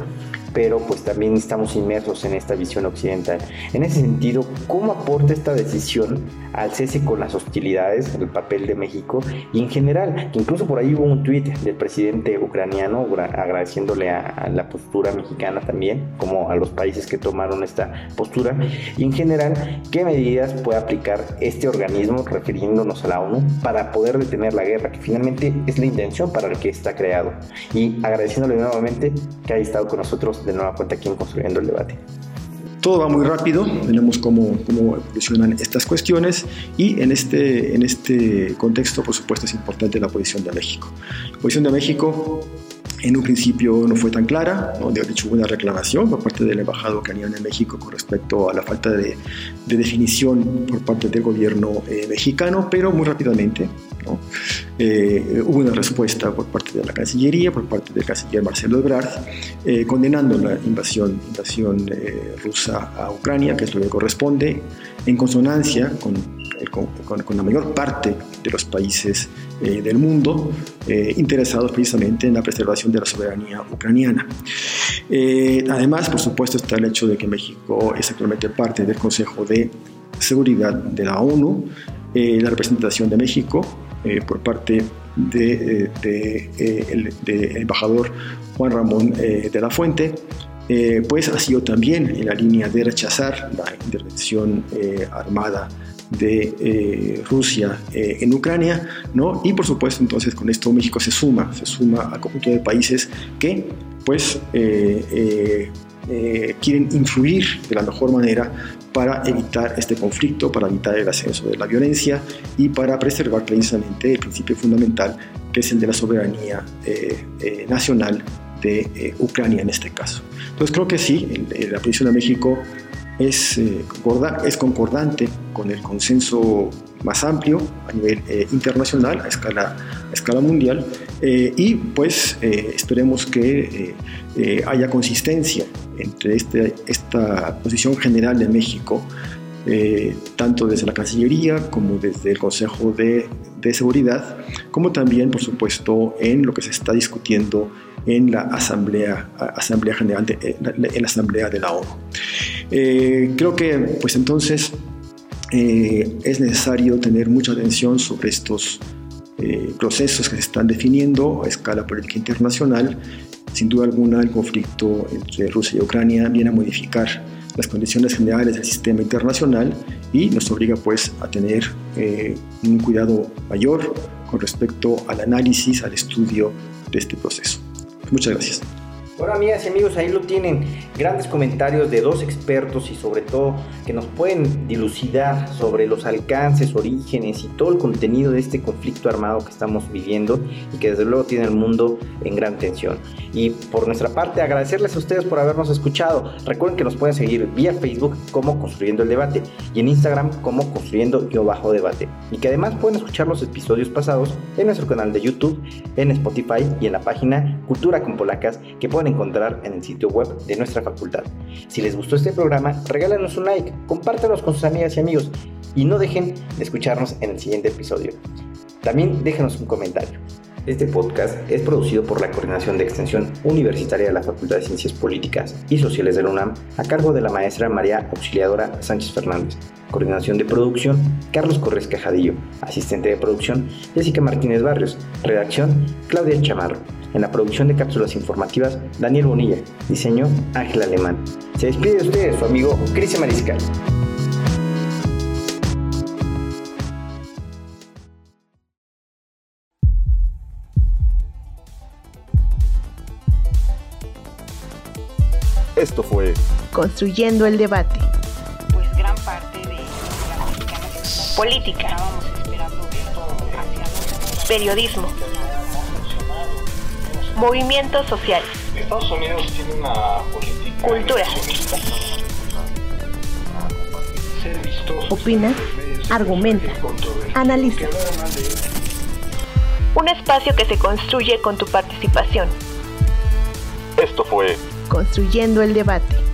pero pues también estamos inmersos en esta visión occidental. En ese sentido, ¿cómo aporta esta decisión al cese con las hostilidades, el papel de México y en general, que incluso por ahí hubo un tuit del presidente ucraniano agradeciéndole a, la postura mexicana también, como a los países que tomaron esta postura, y en general, ¿qué medidas puede aplicar este organismo, refiriéndonos a la ONU, para poder detener la guerra, que finalmente es la intención para la que está creado? Y agradeciéndole nuevamente que haya estado con nosotros de nueva cuenta aquí en Construyendo el Debate. Todo va muy rápido, tenemos cómo, cómo evolucionan estas cuestiones y en este, en este contexto, por supuesto, es importante la posición de México. La posición de México en un principio no fue tan clara, ¿no? de hecho hubo una reclamación por parte del embajado ucraniano en México con respecto a la falta de, de definición por parte del gobierno eh, mexicano, pero muy rápidamente eh, hubo una respuesta por parte de la Cancillería, por parte del canciller Marcelo Ebrard, eh, condenando la invasión, eh, rusa a Ucrania, que es lo que corresponde, en consonancia con, con, la mayor parte de los países del mundo interesados precisamente en la preservación de la soberanía ucraniana. además, por supuesto, está el hecho de que México es actualmente parte del Consejo de Seguridad de la ONU, la representación de México eh, por parte del de, eh, de, embajador Juan Ramón de la Fuente, pues ha sido también en la línea de rechazar la intervención armada de Rusia en Ucrania, ¿no? Y por supuesto entonces con esto México se suma, se suma al conjunto de países que pues quieren influir de la mejor manera para evitar este conflicto, para evitar el ascenso de la violencia y para preservar precisamente el principio fundamental que es el de la soberanía eh, eh, nacional de eh, Ucrania en este caso. Entonces creo que sí, la posición de México es, es concordante con el consenso más amplio a nivel internacional, a escala, escala mundial, y pues esperemos que haya consistencia entre este, esta posición general de México, eh, tanto desde la Cancillería como desde el Consejo de, de, Seguridad, como también, por supuesto, en lo que se está discutiendo en la Asamblea, Asamblea General, de, en la Asamblea de la ONU. Eh, creo que, pues entonces, eh, es necesario tener mucha atención sobre estos procesos que se están definiendo a escala política internacional sin duda alguna, el conflicto entre Rusia y Ucrania viene a modificar las condiciones generales del sistema internacional y nos obliga pues a tener eh, un cuidado mayor con respecto al análisis, al estudio de este proceso. Muchas gracias. Bueno, amigas y amigos, ahí lo tienen. Grandes comentarios de dos expertos y sobre todo que nos pueden dilucidar sobre los alcances, orígenes y todo el contenido de este conflicto armado que estamos viviendo y que desde luego tiene el mundo en gran tensión. Y por nuestra parte, agradecerles a ustedes por habernos escuchado. Recuerden que nos pueden seguir vía Facebook como Construyendo el Debate y en Instagram como Construyendo Yo Bajo Debate. Y que además pueden escuchar los episodios pasados en nuestro canal de YouTube, en Spotify y en la página Cultura con Polacas que pueden encontrar en el sitio web de nuestra facultad. Si les gustó este programa, regálanos un like, compártanos con sus amigas y amigos y no dejen de escucharnos en el siguiente episodio. También déjenos un comentario. Este podcast es producido por la Coordinación de Extensión Universitaria de la Facultad de Ciencias Políticas y Sociales de la UNAM a cargo de la maestra María Auxiliadora Sánchez Fernández. Coordinación de producción, Carlos Corres Cajadillo. Asistente de producción, Jessica Martínez Barrios. Redacción, Claudia Chamarro. En la producción de cápsulas informativas, Daniel Bonilla. Diseño, Ángel Alemán. Se despide de ustedes su amigo Cristian Mariscal. Esto fue Construyendo el debate. Pues gran parte de la política. Estábamos esperando hacia Periodismo Movimientos sociales. Estados Unidos tiene una política. Cultura. Opina, argumenta, analiza. un espacio que se construye con tu participación. Esto fue Construyendo el debate.